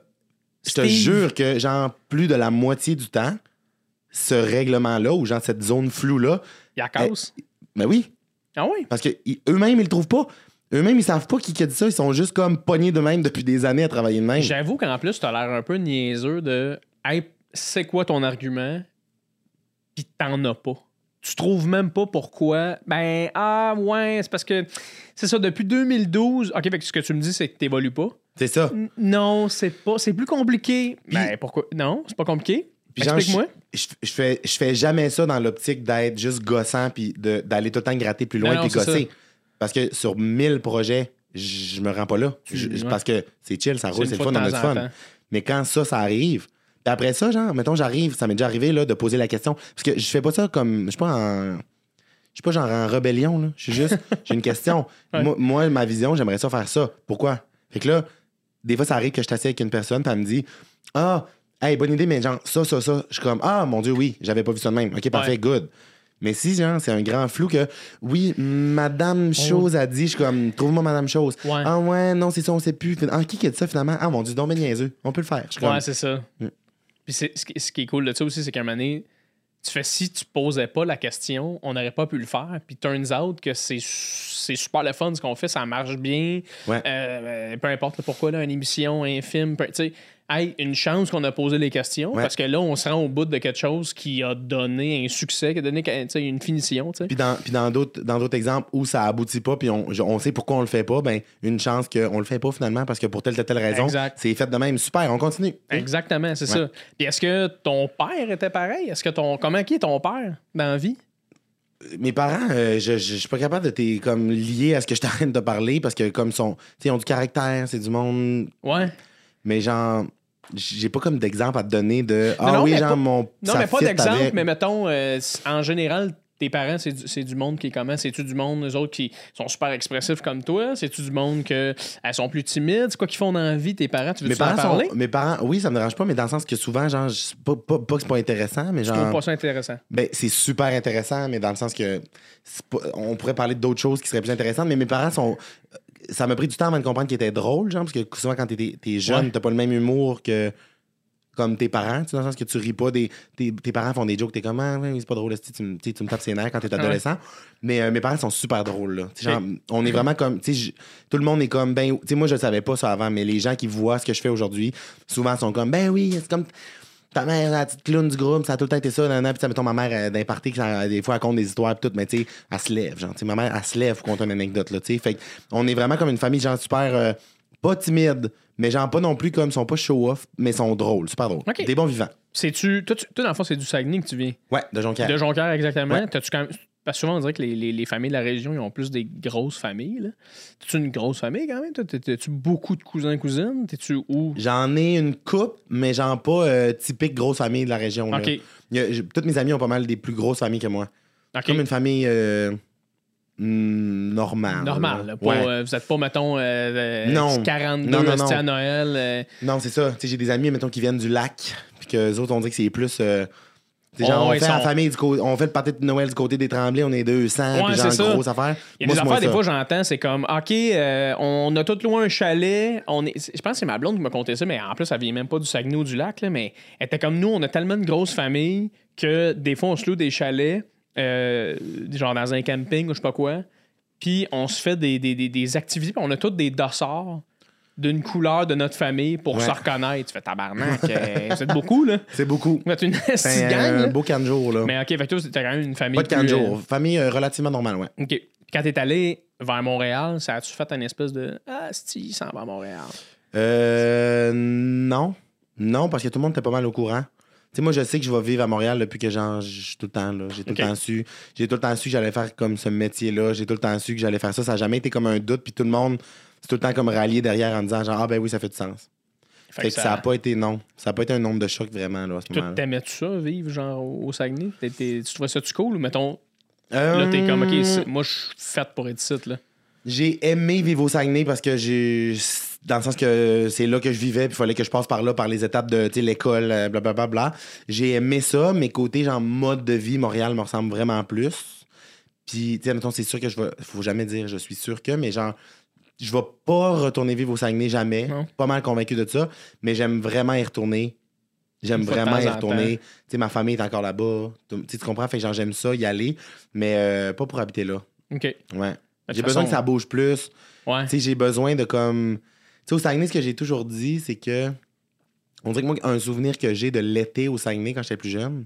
je te jure que, genre, plus de la moitié du temps, ce règlement-là, ou genre cette zone floue-là, Il y a cause. ben oui, Ah oui? parce que ils- eux-mêmes, ils le trouvent pas. Eux-mêmes, ils savent pas qui qui a dit ça. Ils sont juste comme pognés de même depuis des années à travailler de même. J'avoue qu'en plus, t'as l'air un peu niaiseux de Hey, c'est quoi ton argument? Puis t'en as pas. Tu trouves même pas pourquoi. Ben, ah, ouais, c'est parce que c'est ça, depuis 2012. OK, fait que ce que tu me dis, c'est que t'évolues pas. C'est ça. N- Non, c'est pas. C'est plus compliqué. ben, pourquoi? Non, c'est pas compliqué. Puis Explique-moi. Je, je fais, je fais jamais ça dans l'optique d'être juste gossant puis de- d'aller tout le temps gratter plus loin puis gosser. Parce que sur 1000 projets, je me rends pas là. Tu- Je- ouais. Parce que c'est chill, ça roule, c'est le fun, on a du fun. temps. Mais quand ça, ça arrive, après ça, genre, mettons, j'arrive, ça m'est déjà arrivé là, de poser la question. Parce que je fais pas ça comme. Je suis pas en. Je suis pas genre en rébellion, là. Je suis juste. J'ai une question. Ouais. moi, moi, ma vision, j'aimerais ça faire ça. Pourquoi? Fait que là, des fois, ça arrive que je t'assieds avec une personne, puis elle me dit Ah, hey, bonne idée, mais genre, ça, ça, ça. Je suis comme Ah, mon Dieu, oui, j'avais pas vu ça de même. OK, parfait, Ouais. good. Mais si, genre, c'est un grand flou que, oui, Madame Chose a dit, je suis comme, trouve-moi Madame Chose. Oh. Ouais. Ah ouais, non, c'est ça, on sait plus. Ah, qui qui a dit ça finalement? Ah, mon Dieu, donc ben niaiseux. On peut le faire. Je suis comme, Ouais, c'est ça. Mm. Puis c'est- ce qui, est cool de ça aussi, c'est qu'à un moment donné, tu fais si tu posais pas la question, on n'aurait pas pu le faire. Puis turns out que c'est c'est super le fun ce qu'on fait, ça marche bien. Ouais. Euh, peu importe le pourquoi, là, une émission, un film, peu- une chance qu'on a posé les questions Ouais. parce que là, on se rend au bout de quelque chose qui a donné un succès, qui a donné une finition. Puis dans, puis dans d'autres dans d'autres exemples où ça aboutit pas, puis on, on sait pourquoi on le fait pas, ben une chance qu'on le fait pas finalement parce que pour telle telle, telle raison, Exact. c'est fait de même. Super, on continue. Exactement, c'est Ouais. ça. Puis est-ce que ton père était pareil? Est-ce que ton. Comment qui est ton père dans la vie? Mes parents, euh, je, je, je suis pas capable de t'es comme lié à ce que je t'arrête de parler parce que comme sont, tu sais, ils ont du caractère, c'est du monde, Ouais. mais genre j'ai pas comme d'exemple à te donner de ah non, oui genre pas- mon Non, mais pas d'exemple, avec- mais mettons, euh, en général, tes parents, c'est du, c'est du monde qui est comment? C'est-tu du monde, eux autres, qui sont super expressifs comme toi? C'est-tu du monde que elles sont plus timides? C'est quoi qu'ils font dans la vie, tes parents? Tu veux mes tu en parents parler? sont, mes parents oui ça me dérange pas mais dans le sens que souvent genre je- pas, pas, pas que c'est pas intéressant mais Je trouve genre pas ça intéressant. Ben, c'est super intéressant, mais dans le sens que pas- on pourrait parler d'autres choses qui seraient plus intéressantes, mais mes parents sont. Ça m'a pris du temps avant de comprendre qu'ils étaient drôles, genre, parce que souvent quand t'es, t'es jeune, Ouais. t'as pas le même humour que comme tes parents, dans le sens que tu ris pas des. Tes, tes parents font des jokes, t'es comme, ah, ouais, c'est pas drôle, tu, me- tu me tapes ses nerfs quand t'es adolescent. Mais euh, mes parents sont super drôles, là. Genre, on est vraiment comme. je- tout le monde est comme, ben, tu sais, moi, je le savais pas ça avant, mais les gens qui voient ce que je fais aujourd'hui, souvent sont comme, ben oui, c'est comme. Ta mère, la petite clown du groupe, ça a tout le temps été ça, nanana. Puis, ça, mettons, ma mère, d'un party, ça- des fois, elle compte des histoires, pis tout, mais tu sais, elle se lève, genre, tu sais, ma mère, elle se lève pour compter une anecdote, là, tu sais. Fait on est vraiment comme une famille, genre, super, euh, pas timide, mais genre, pas non plus comme, sont pas show-off, mais sont drôles, super drôles. Ok. Des bons vivants. C'est-tu. Toi, tu- toi, dans le fond, c'est du Saguenay que tu viens. Ouais, de Jonquière. De Jonquière, exactement. Ouais. T'as-tu quand même- Parce que souvent, on dirait que les, les- les familles de la région, ils ont plus des grosses familles. là. T'as-tu une grosse famille quand même? T'as-tu beaucoup de cousins cousins? T'es-tu où? J'en ai une coupe, mais genre pas euh, typique grosse famille de la région. OK. A- toutes mes amis ont pas mal des plus grosses familles que moi. OK. Comme une famille euh, mm, normale. Normal. là. là. Pas, Ouais. euh, vous êtes pas, mettons, euh, Non. 42 Non, non, hosties non. à Noël. Non, c'est ça. Tu sais, j'ai des amis, mettons, qui viennent du lac, puis que autres, on dirait que c'est plus. Genre, Oh, on ils fait famille du côté, on fait le party de Noël du côté des Tremblés, on est 200, Ouais, puis genre, c'est grosse affaire. Il y a Moi, des affaires, des ça. fois, j'entends, c'est comme, OK, euh, on a tout loin un chalet. On est... Je pense que c'est ma blonde qui m'a conté ça, mais en plus, elle vient même pas du Saguenay ou du lac, là, mais elle était comme nous, on a tellement de grosses familles que des fois, on se loue des chalets, euh, genre dans un camping ou je sais pas quoi, puis on se fait des, des, des, des activités, puis on a tous des dossards d'une couleur de notre famille pour Ouais. se reconnaître. Tu fais tabarnak, euh, vous êtes beaucoup, là. C'est beaucoup. Vous êtes une C'est un, beau canne jour, là. Mais OK, fait que toi, t'as quand même une famille Pas de canne plus, euh. Famille euh, relativement normale, ouais. OK. Quand t'es allé vers Montréal, ça a-tu fait une espèce de Ah, si, il s'en va à Montréal? Euh. Non. Non, parce que tout le monde était pas mal au courant. Tu sais, moi, je sais que je vais vivre à Montréal depuis que genre, je tout le temps là. J'ai tout le temps su. J'ai tout le temps su que j'allais faire comme ce métier-là. J'ai tout le temps su que j'allais faire ça. Ça n'a jamais été comme un doute. Puis tout le monde, c'est tout le temps comme rallié derrière en disant genre, ah ben oui, ça fait du sens. Fait Fait que ça n'a pas été non. Ça n'a pas été un nombre de chocs vraiment là, à ce Toi, moment-là. t'aimais-tu ça, vivre genre au Saguenay? Tu trouvais ça-tu cool ou mettons, Euh, là, t'es comme, OK, moi, je suis faite pour être ici, là. J'ai aimé vivre au Saguenay parce que j'ai. Dans le sens que c'est là que je vivais, puis il fallait que je passe par là, par les étapes de l'école, euh, blablabla. Bla. J'ai aimé ça, mais côté genre mode de vie, Montréal me ressemble vraiment plus. Puis, tu sais, mettons, c'est sûr que je vais. Faut jamais dire je suis sûr que, mais genre, je vais pas retourner vivre au Saguenay jamais. Non. Pas mal convaincu de ça, mais j'aime vraiment y retourner. J'aime vraiment y retourner. Tu sais, ma famille est encore là-bas. Tu comprends? Fait que genre, j'aime ça, y aller, mais euh, pas pour habiter là. OK. Ouais. J'ai besoin façon- que ça bouge plus. Ouais. Tu sais, j'ai besoin de comme. Tu sais, au Saguenay, ce que j'ai toujours dit, c'est que. On dirait que moi, un souvenir que j'ai de l'été au Saguenay quand j'étais plus jeune,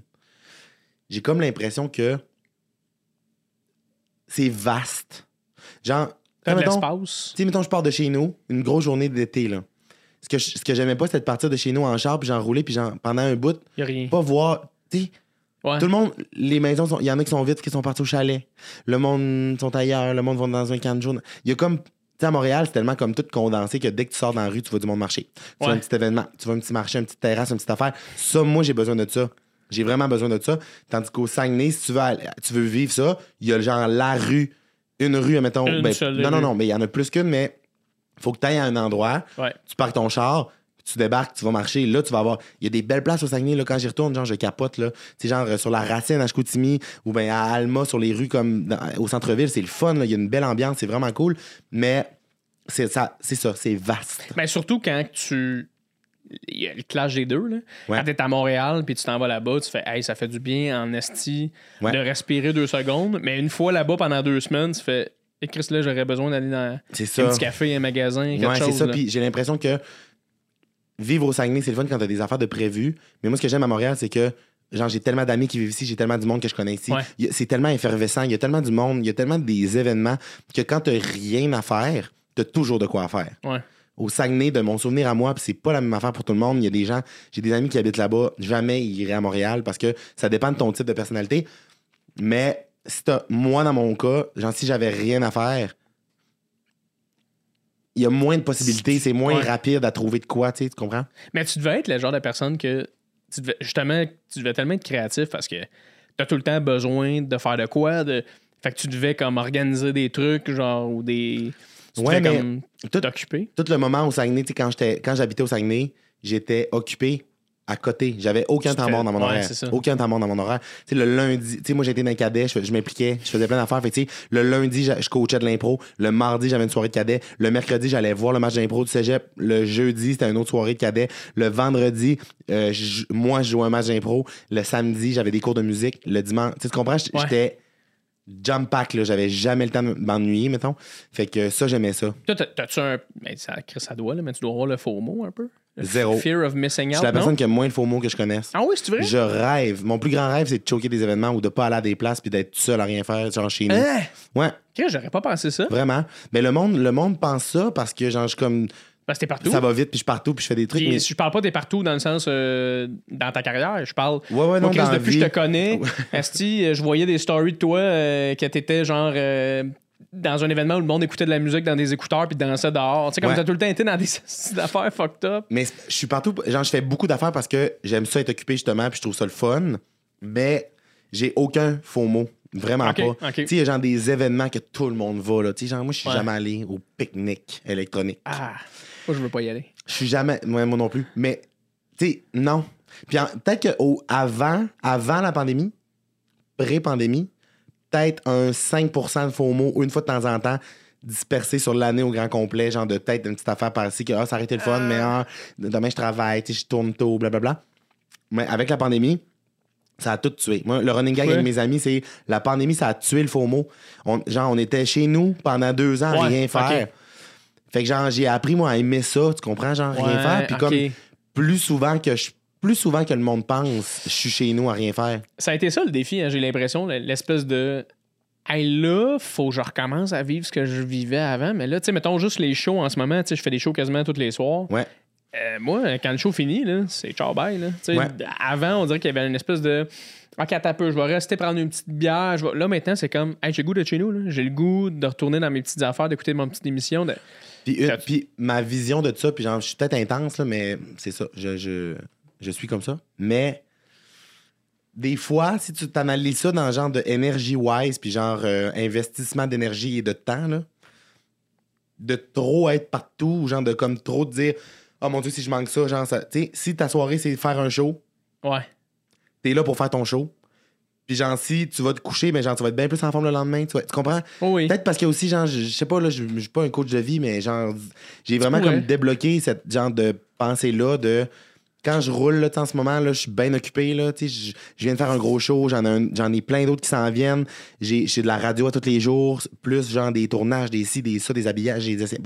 j'ai comme l'impression que. C'est vaste. Genre. T'as de mettons- l'espace. Tu sais, mettons, je pars de chez nous, une grosse journée d'été, là. Ce que, je- ce que j'aimais pas, c'était de partir de chez nous en char, puis j'enrouler, puis pendant un bout, Y a rien. pas voir. Tu sais, Ouais. tout le monde, les maisons, sont- il y en a qui sont vides, qui sont partis au chalet. Le monde sont ailleurs, le monde va dans un camp de jour. Il y a comme. Tu sais, à Montréal, c'est tellement comme tout condensé que dès que tu sors dans la rue, tu vois du monde marcher. Tu vois un petit événement, tu vois un petit marché, une petite terrasse, une petite affaire. Ça, moi, j'ai besoin de ça. J'ai vraiment besoin de ça. Tandis qu'au Saguenay, si tu veux, aller- tu veux vivre ça, il y a genre la rue, une rue, mettons. Une ben, seule non, non, non, mais il y en a plus qu'une, mais Faut que tu ailles à un endroit, Ouais. tu parques ton char, tu débarques, tu vas marcher. Là, tu vas avoir. Il y a des belles places au Saguenay. Là, quand j'y retourne, genre, je capote. Là. Tu genre, sur la Racine à Chicoutimi ou bien à Alma, sur les rues comme dans- au centre-ville. C'est le fun. là. Il y a une belle ambiance. C'est vraiment cool. Mais c'est ça, c'est ça. C'est vaste. Mais surtout quand tu. Il y a le clash des deux. Là. Ouais. Quand t'es à Montréal puis tu t'en vas là-bas, tu fais Hey, ça fait du bien en esti Ouais. de respirer deux secondes. Mais une fois là-bas pendant deux semaines, tu fais Et Chris, là, j'aurais besoin d'aller dans C'est un ça. petit café, un magasin, quelque Ouais, c'est chose. ça. là. Puis j'ai l'impression que vivre au Saguenay, c'est le fun quand t'as des affaires de prévues. Mais moi, ce que j'aime à Montréal, c'est que genre j'ai tellement d'amis qui vivent ici, j'ai tellement du monde que je connais ici. C'est tellement effervescent, il y a tellement du monde, il y a tellement des événements que quand t'as rien à faire, t'as toujours de quoi faire. Ouais. Au Saguenay, de mon souvenir à moi, puis c'est pas la même affaire pour tout le monde. Il y a des gens, j'ai des amis qui habitent là-bas, jamais ils iraient à Montréal parce que ça dépend de ton type de personnalité. Mais si t'as- moi, dans mon cas, genre si j'avais rien à faire, il y a moins de possibilités, c'est moins Ouais. rapide à trouver de quoi, tu sais, tu comprends? Mais tu devais être le genre de personne que. Tu devais, justement, tu devais tellement être créatif parce que t'as tout le temps besoin de faire de quoi. De... Fait que tu devais comme organiser des trucs, genre, ou des. Ouais, mais comme tout- t'occuper? Tout le moment au Saguenay, tu sais, quand j'étais- quand j'habitais au Saguenay, j'étais occupé à côté. J'avais aucun temps te- mort dans mon ouais, horaire. Aucun temps mort dans mon horaire. Tu sais, le lundi, tu sais, moi, j'étais dans le cadet, je, m'impliquais, je faisais plein d'affaires. Fait que, tu sais, le lundi, je coachais de l'impro. Le mardi, j'avais une soirée de cadet. Le mercredi, j'allais voir le match d'impro du cégep. Le jeudi, c'était une autre soirée de cadet. Le vendredi, euh, moi, je jouais un match d'impro. Le samedi, j'avais des cours de musique. Le dimanche, tu comprends? J- Ouais. Jump pack, là. J'avais jamais le temps de m'ennuyer, mettons. Fait que ça, j'aimais ça. Toi, t'as- t'as-tu un. Mais ça, ça doit, là, mais tu dois avoir le faux mot un peu? Le Zéro. Fear of missing Je out. suis la non? personne qui a moins le faux mot que je connaisse. Ah oui, c'est vrai? Je rêve. Mon plus grand rêve, c'est de choquer des événements ou de pas aller à des places puis d'être seul à rien faire, genre chez nous. Hein? Ouais, Chris, j'aurais pas pensé ça. vraiment. Mais le monde, le monde pense ça parce que genre je suis comme Parce que t'es partout. ça va vite puis je suis partout puis je fais des trucs. Puis, mais- Je parle pas des partout dans le sens euh, dans ta carrière. Je parle. Ouais, ouais, Moi, non, Chris, dans depuis que je te connais, Esti, euh, je voyais des stories de toi euh, que t'étais genre euh, dans un événement où le monde écoutait de la musique dans des écouteurs puis dansait dehors. Tu sais, comme Ouais. t'as tout le temps été dans des affaires fucked up. Mais je suis partout. Genre, je fais beaucoup d'affaires parce que j'aime ça être occupé, justement, puis je trouve ça le fun. Mais j'ai aucun faux mot. Vraiment pas. ok. Tu sais, il y a genre des événements que tout le monde va, là. Tu sais, genre, moi, je suis Ouais. jamais allé au pique-nique électronique. Ah, moi, je veux pas y aller. Je suis jamais. Moi, moi non plus. Mais, tu sais, non. Puis peut-être qu'avant avant la pandémie, pré-pandémie, peut-être un 5% de faux mots, une fois de temps en temps, dispersés sur l'année au grand complet, genre de tête, une petite affaire par-ci, que ah, ça aurait été le fun, mais ah, demain je travaille, tu sais, je tourne tôt, blablabla. Mais avec la pandémie, ça a tout tué. Moi, le running gag avec mes amis, c'est la pandémie, ça a tué le faux mot. On, genre, on était chez nous pendant deux ans Ouais, rien faire. Fait que genre, j'ai appris, moi, à aimer ça, tu comprends? Genre, rien faire. Puis comme plus souvent que je plus souvent que le monde pense, je suis chez nous à rien faire. Ça a été ça le défi, hein, j'ai l'impression, l'espèce de. Hey, là, faut que je recommence à vivre ce que je vivais avant. Mais là, tu sais, mettons juste les shows en ce moment. Tu sais, je fais des shows quasiment tous les soirs. Ouais. Euh, moi, quand le show finit, c'est ciao bye. Là. Ouais. Avant, on dirait qu'il y avait une espèce de. Ok, attends un peu, je vais rester prendre une petite bière. je vais- Là, maintenant, c'est comme. Hey, j'ai le goût de chez nous. J'ai le goût de retourner dans mes petites affaires, d'écouter mon petite émission. de- Puis, une- puis ma vision de ça, puis genre, je suis peut-être intense, là, mais c'est ça. Je, je, je suis comme ça. Mais des fois, si tu t'analyses ça dans le genre de energy wise, puis genre euh, investissement d'énergie et de temps, là, de trop être partout, ou genre de comme trop te dire Oh mon dieu, si je manque ça, genre ça. Tu sais, si ta soirée, c'est faire un show, Ouais. t'es là pour faire ton show. Puis genre, si tu vas te coucher, mais genre, tu vas être bien plus en forme le lendemain. Tu, vois- tu comprends? Oh oui. Peut-être parce que aussi, genre, je, je sais pas, là, je, je suis pas un coach de vie, mais genre, j'ai vraiment pourrais. comme débloqué cette genre de pensée-là de quand je roule là, en ce moment, là, je suis bien occupé. Là, tu sais, je, je viens de faire un gros show, j'en ai, plein d'autres qui s'en viennent. J'ai, j'ai de la radio à tous les jours, plus genre des tournages, des ci, des ça, des habillages, des c'est,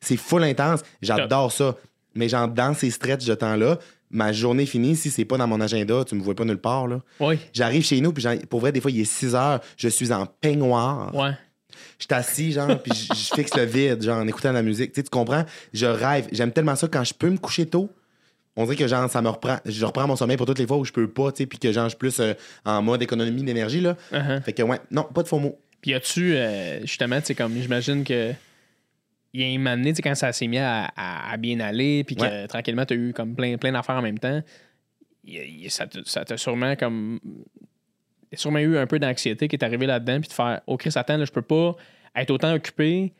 c'est full intense. J'adore ça. Mais genre, dans ces stretches de temps-là, ma journée finie, si c'est pas dans mon agenda, tu me vois pas nulle part. Là. Oui. J'arrive chez nous, puis pour vrai, des fois, il est 6 heures, je suis en peignoir. Ouais. Je suis assis, genre, puis je, fixe le vide, genre, en écoutant de la musique. Tu sais, tu comprends? Je rêve. J'aime tellement ça quand je peux me coucher tôt. On dirait que, genre, ça me reprend. Je reprends mon sommeil pour toutes les fois où je peux pas, tu sais, puis que, genre, je suis plus euh, en mode économie d'énergie, là. Uh-huh. Fait que, ouais, non, pas de faux mots. Puis as-tu, euh, justement, tu sais, comme j'imagine que. Il y a un moment donné, tu sais, quand ça s'est mis à, à- à bien aller, puis que Ouais. tranquillement, tu as eu comme plein, plein d'affaires en même temps, il il ça t'a sûrement comme. Il y a sûrement eu un peu d'anxiété qui est arrivé là-dedans, puis de faire, OK, attends, là, je peux pas être autant occupé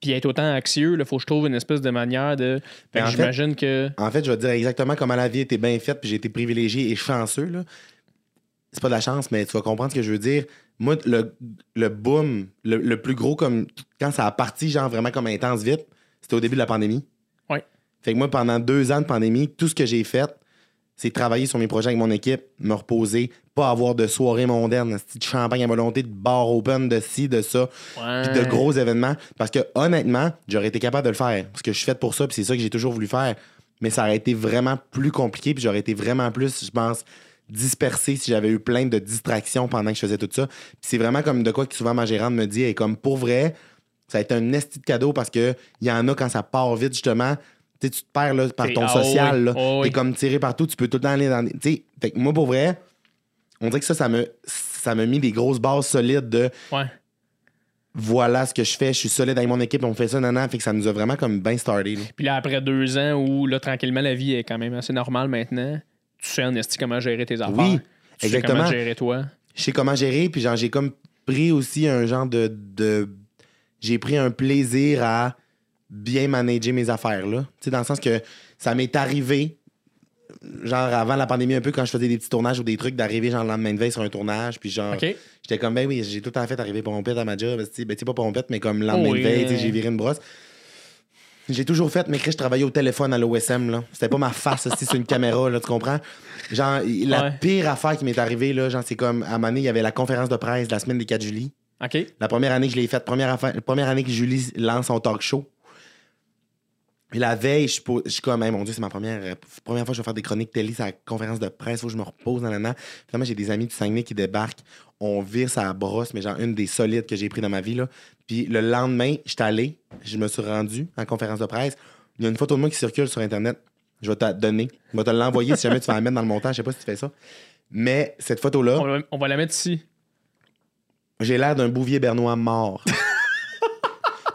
puis être autant anxieux, il faut que je trouve une espèce de manière de. J'imagine que. En fait, je vais te dire exactement comment la vie était bien faite, puis j'ai été privilégié et chanceux. Là. C'est pas de la chance, mais tu vas comprendre ce que je veux dire. Moi, le, le boom, le, le plus gros, comme quand ça a parti, genre vraiment comme intense vite, c'était au début de la pandémie. Ouais. Fait que moi, pendant deux ans de pandémie, tout ce que j'ai fait, c'est travailler sur mes projets avec mon équipe, me reposer, pas avoir de soirée mondaine, de champagne à volonté, de bar open, de ci, de ça puis de Ouais. gros événements. Parce que honnêtement, j'aurais été capable de le faire. Parce que je suis fait pour ça, puis c'est ça que j'ai toujours voulu faire. Mais ça aurait été vraiment plus compliqué, puis j'aurais été vraiment plus, je pense, dispersé si j'avais eu plein de distractions pendant que je faisais tout ça. Puis c'est vraiment comme de quoi que souvent ma gérante me dit, et comme pour vrai, ça a été un esti de cadeau parce que il y en a quand ça part vite, justement. Tu te perds là, par ton ah social. oui, oh T'es oui. comme tiré partout, tu peux tout le temps aller dans des. Fait que moi, pour vrai, on dirait que ça, ça me, ça m'a mis des grosses bases solides de Ouais. voilà ce que je fais, je suis solide avec mon équipe, on fait ça, nanan, fait que ça nous a vraiment comme bien starté. Puis là, après deux ans où, là, tranquillement, la vie est quand même assez normale maintenant, tu sais en esti comment gérer tes affaires. Oui, tu exactement. sais comment gérer toi. Je sais comment gérer, puis genre, j'ai comme pris aussi un genre de. de- j'ai pris un plaisir à bien manager mes affaires, là. Tu sais, dans le sens que ça m'est arrivé, genre avant la pandémie, un peu, quand je faisais des petits tournages ou des trucs, d'arriver, genre, le lendemain de veille sur un tournage, puis genre. J'étais comme, ben oui, j'ai tout temps fait arriver pompette à ma job. Ben, tu sais, pas pompette, mais comme le lendemain Oh de veille, euh. j'ai viré une brosse. J'ai toujours fait, mais Chris, je travaillais au téléphone à l'OSM, là. C'était pas ma face, aussi, sur une caméra, là, tu comprends? Genre, la Ouais. pire affaire qui m'est arrivée, là, genre, c'est comme, à un moment donné, il y avait la conférence de presse de la semaine des 4 juillet. OK? La première année que je l'ai faite, première, affaire- première année que Julie lance son talk show. Puis la veille, je suis je suis comme, Hey, mon Dieu, c'est ma première, euh, première fois que je vais faire des chroniques télé, c'est la conférence de presse, que je me repose dans la Finalement, j'ai des amis du Saguenay qui débarquent. On vire sa brosse, mais genre une des solides que j'ai pris dans ma vie. Là. Puis le lendemain, j'étais allé, je me suis rendu en conférence de presse. Il y a une photo de moi qui circule sur Internet. Je vais te la donner. Je vais te l'envoyer si jamais tu vas la mettre dans le montage. Je sais pas si tu fais ça. Mais cette photo-là, on va la mettre ici. j'ai l'air d'un bouvier bernois mort.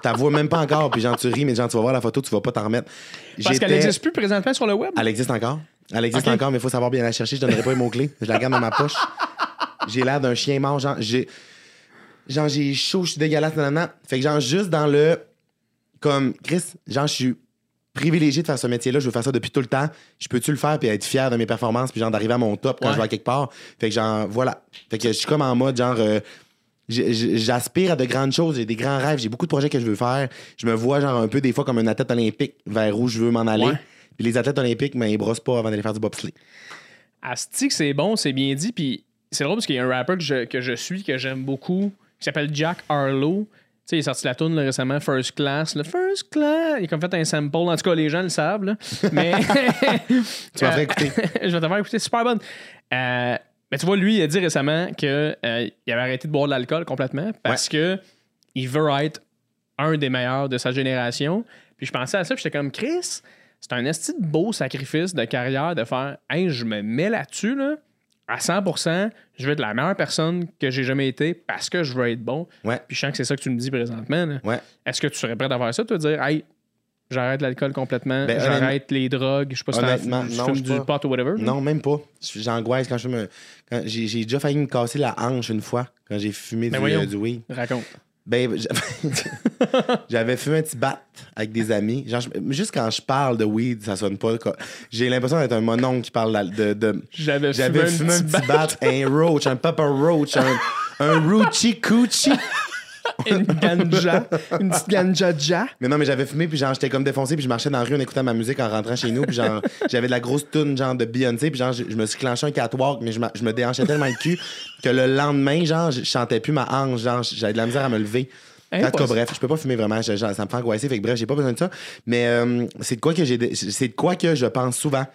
T'as vois même pas encore, puis genre tu ris, mais genre tu vas voir la photo, tu vas pas t'en remettre. Parce qu'elle n'existe plus présentement sur le web. Elle existe encore. Elle existe encore, mais il faut savoir bien la chercher. Je donnerai pas les mots-clés. Je la garde dans ma poche. J'ai l'air d'un chien mort. Genre, j'ai. Genre, j'ai chaud, je suis dégueulasse, nanana. Fait que, genre, juste dans le. Comme, Chris, genre, je suis privilégié de faire ce métier-là. Je veux faire ça depuis tout le temps. Je peux-tu le faire puis être fier de mes performances puis, genre, d'arriver à mon top quand Ouais. je vais à quelque part? Fait que, genre, voilà. Fait que je suis comme en mode, genre. euh, J'aspire à de grandes choses, j'ai des grands rêves, j'ai beaucoup de projets que je veux faire. Je me vois genre un peu des fois comme un athlète olympique vers où je veux m'en aller. Ouais. Puis les athlètes olympiques, mais ils brossent pas avant d'aller faire du bobsleigh. Asti c'est bon, c'est bien dit. Puis c'est drôle parce qu'il y a un rapper que je, que je suis, que j'aime beaucoup, qui s'appelle Jack Harlow. Tu sais, il est sorti la tune récemment, First Class. Le First Class. Il a comme fait un sample. En tout cas, les gens le savent. là. Mais. Tu m'as fait écouter. je vais te faire écouter. Super bonne. Euh, mais tu vois, lui, il a dit récemment qu'il avait arrêté de boire de l'alcool complètement parce que il veut être un des meilleurs de sa génération. Puis je pensais à ça, puis j'étais comme Chris, c'est un esti de beau sacrifice de carrière de faire Hey, je me mets là-dessus, là, à 100%, je veux être la meilleure personne que j'ai jamais été parce que je veux être bon. Ouais. Puis je sens que c'est ça que tu me dis présentement. là. Ouais. Est-ce que tu serais prêt à faire ça, toi, dire Hey, j'arrête l'alcool complètement, Ben, j'arrête les drogues, je sais pas si honnêtement, tu non, fumes du pas. pot ou whatever. Non, même pas. J'angoisse quand je me. j'ai, déjà failli me casser la hanche une fois quand j'ai fumé Ben du, euh, du weed. Raconte. Ben, j'avais- fumé un petit bat avec des amis. Genre, juste quand je parle de weed, ça sonne pas. J'ai l'impression d'être un monon qui parle de. de- J'avais j'avais fumé un petit bat, un roach, un papa roach, un, un Ruchi Coochie. une ganja, une petite ganja ja. Mais non, mais j'avais fumé, puis genre, j'étais comme défoncé, puis je marchais dans la rue en écoutant ma musique en rentrant chez nous, puis genre, j'avais de la grosse toune, genre, de Beyoncé, puis genre, je, je me suis clenché un catwalk, mais je, me déhanchais tellement le cul que le lendemain, genre, je chantais plus ma hanche, genre, j'avais de la misère à me lever. En tout cas, Impossible. bref, je peux pas fumer vraiment, je- genre, ça me fait angoisser, fait que bref, j'ai pas besoin de ça. Mais euh, c'est de quoi que j'ai, c'est de quoi que je pense souvent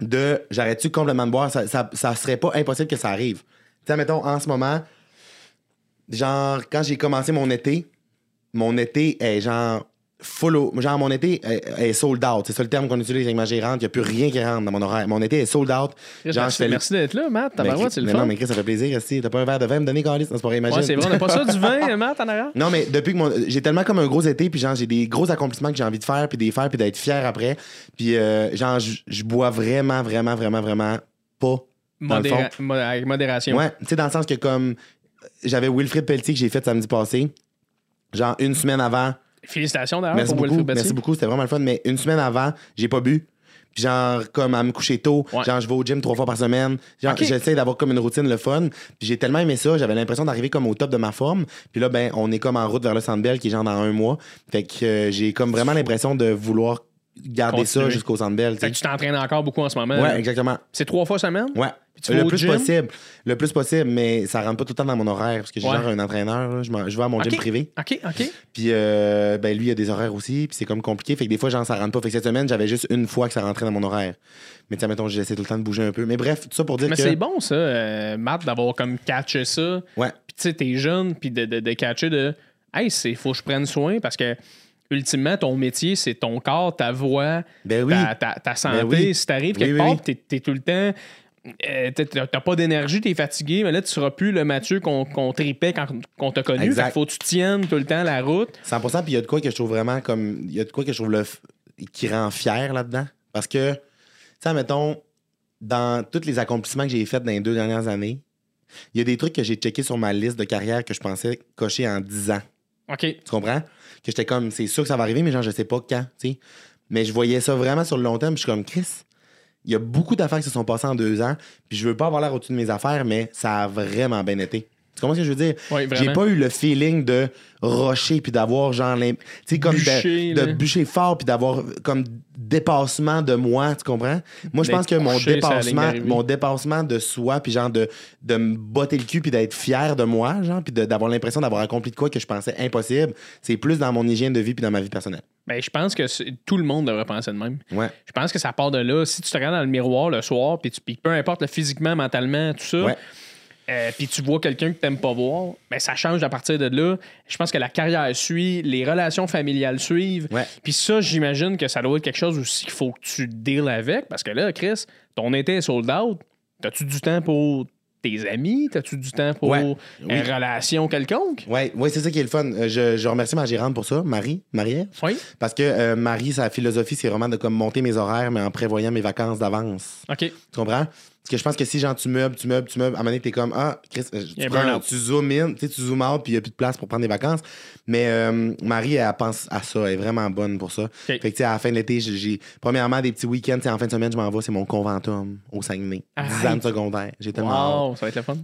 de j'arrête-tu complètement de boire, ça, ça, ça serait pas impossible que ça arrive. Tu sais, mettons, en ce moment, genre, quand j'ai commencé mon été, mon été est genre full au- genre mon été est, est sold out c'est ça le terme qu'on utilise avec ma gérante il n'y a plus rien qui rentre dans mon horaire mon été est sold out genre merci, je merci d'être là, Matt. Ben, Tabarouette, c'est le mais fun. non mais Chris, ça fait plaisir si t'as pas un verre de vin à me donner Carlis? C'est pas vrai imagine Ouais, c'est vrai, on n'a pas ça du vin, Matt, en arrière? non, mais depuis que mon. J'ai tellement comme un gros été, puis genre, j'ai des gros accomplissements que j'ai envie de faire, puis des faire, puis d'être fier après. Puis euh, genre, je bois vraiment, vraiment, vraiment, vraiment pas. Modéra- mo- avec modération. Ouais, tu sais, dans le sens que comme. J'avais Wilfred Pelletier que j'ai fait samedi passé. genre une semaine avant. Félicitations d'ailleurs Merci pour beaucoup, Wilfrid Betty. merci beaucoup, c'était vraiment le fun. Mais une semaine avant, j'ai pas bu. Puis genre, comme à me coucher tôt, Ouais. genre, je vais au gym trois fois par semaine. Genre, Ok. j'essaie d'avoir comme une routine le fun. Puis j'ai tellement aimé ça, j'avais l'impression d'arriver comme au top de ma forme. Puis là, ben, on est comme en route vers le Sandbell qui est genre dans un mois. Fait que euh, j'ai comme vraiment l'impression de vouloir garder ça jusqu'au tu Fait que tu t'entraînes encore beaucoup en ce moment. Ouais, exactement. C'est trois fois semaine? Ouais. tu Le plus gym? possible. Le plus possible, mais ça rentre pas tout le temps dans mon horaire parce que j'ai Ouais. genre un entraîneur. là. Je, je vais à mon gym privé. OK, OK. Puis euh, ben lui, il a des horaires aussi. Puis c'est comme compliqué. Fait que des fois, genre, ça rentre pas. Fait que cette semaine, j'avais juste une fois que ça rentrait dans mon horaire. Mais sais, mettons, j'essaie tout le temps de bouger un peu. Mais bref, tout ça pour dire Mais que. c'est bon, ça, euh, Matt, d'avoir comme catché ça. Ouais. Puis tu sais, t'es jeune, puis de, de, de catcher de Hey, c'est faut que je prenne soin parce que ultimement, ton métier, c'est ton corps, ta voix, Ben oui. ta, ta- ta santé. Ben oui. Si t'arrives Oui, quelque part, t'es, tout le temps. euh, t'as- pas d'énergie, t'es fatigué, mais là, tu seras plus le Mathieu qu'on, tripait quand qu'on t'a connu. Exact. Fait qu'il faut que tu tiennes tout le temps la route. 100%. Puis il y a de quoi que je trouve vraiment comme. Il y a de quoi que je trouve le f- qui rend fier là-dedans. Parce que, tu sais, mettons, dans tous les accomplissements que j'ai faits dans les deux dernières années, il y a des trucs que j'ai checkés sur ma liste de carrière que je pensais cocher en 10 ans. OK. Tu comprends? Que j'étais comme, c'est sûr que ça va arriver, mais genre, je sais pas quand, tu sais. Mais je voyais ça vraiment sur le long terme, je suis comme, Chris, il y a beaucoup d'affaires qui se sont passées en deux ans, puis je veux pas avoir l'air au-dessus de mes affaires, mais ça a vraiment bien été. Tu comprends ce que je veux dire? Oui, J'ai pas eu le feeling de rocher puis d'avoir genre tu sais comme Bûcher, de, bûcher fort puis d'avoir comme dépassement de moi, tu comprends? Moi je pense que mon couché dépassement mon dépassement de soi puis genre de de me botter le cul puis d'être fier de moi, genre puis d'avoir l'impression d'avoir accompli de quoi que je pensais impossible, c'est plus dans mon hygiène de vie puis dans ma vie personnelle. Ben, je pense que tout le monde devrait penser de même. Ouais. Je pense que ça part de là. Si tu te regardes dans le miroir le soir, puis tu- peu importe le physiquement, mentalement, tout ça, Ouais. Euh, puis tu vois quelqu'un que t'aimes pas voir, ben ça change à partir de là. Je pense que la carrière suit, les relations familiales suivent. Puis ça, j'imagine que ça doit être quelque chose aussi qu'il faut que tu deals avec. Parce que là, Chris, ton été est sold out. T'as-tu du temps pour tes amis? T'as-tu du temps pour Ouais. une Oui. relation quelconque? Ouais, ouais, c'est ça qui est le fun. Euh, Je, je remercie ma gérante pour ça, Marie, Marie-Ève. Oui. Parce que euh, Marie, sa philosophie, c'est vraiment de comme monter mes horaires, mais en prévoyant mes vacances d'avance. OK. Tu comprends? Parce que je pense que si genre tu meubles, tu meubles, tu meubles, à un moment donné, t'es comme Ah, Chris, euh, tu, prends- tu in, tu sais, tu zoom out, puis il n'y a plus de place pour prendre des vacances. Mais euh, Marie, elle pense à ça, elle est vraiment bonne pour ça. Fait que tu sais, à la fin de l'été, j'ai- premièrement des petits week-ends, en fin de semaine, je m'en vais, c'est mon conventum au Saguenay. 10 ans de secondaire. J'ai tellement. Wow, ça va être le fun.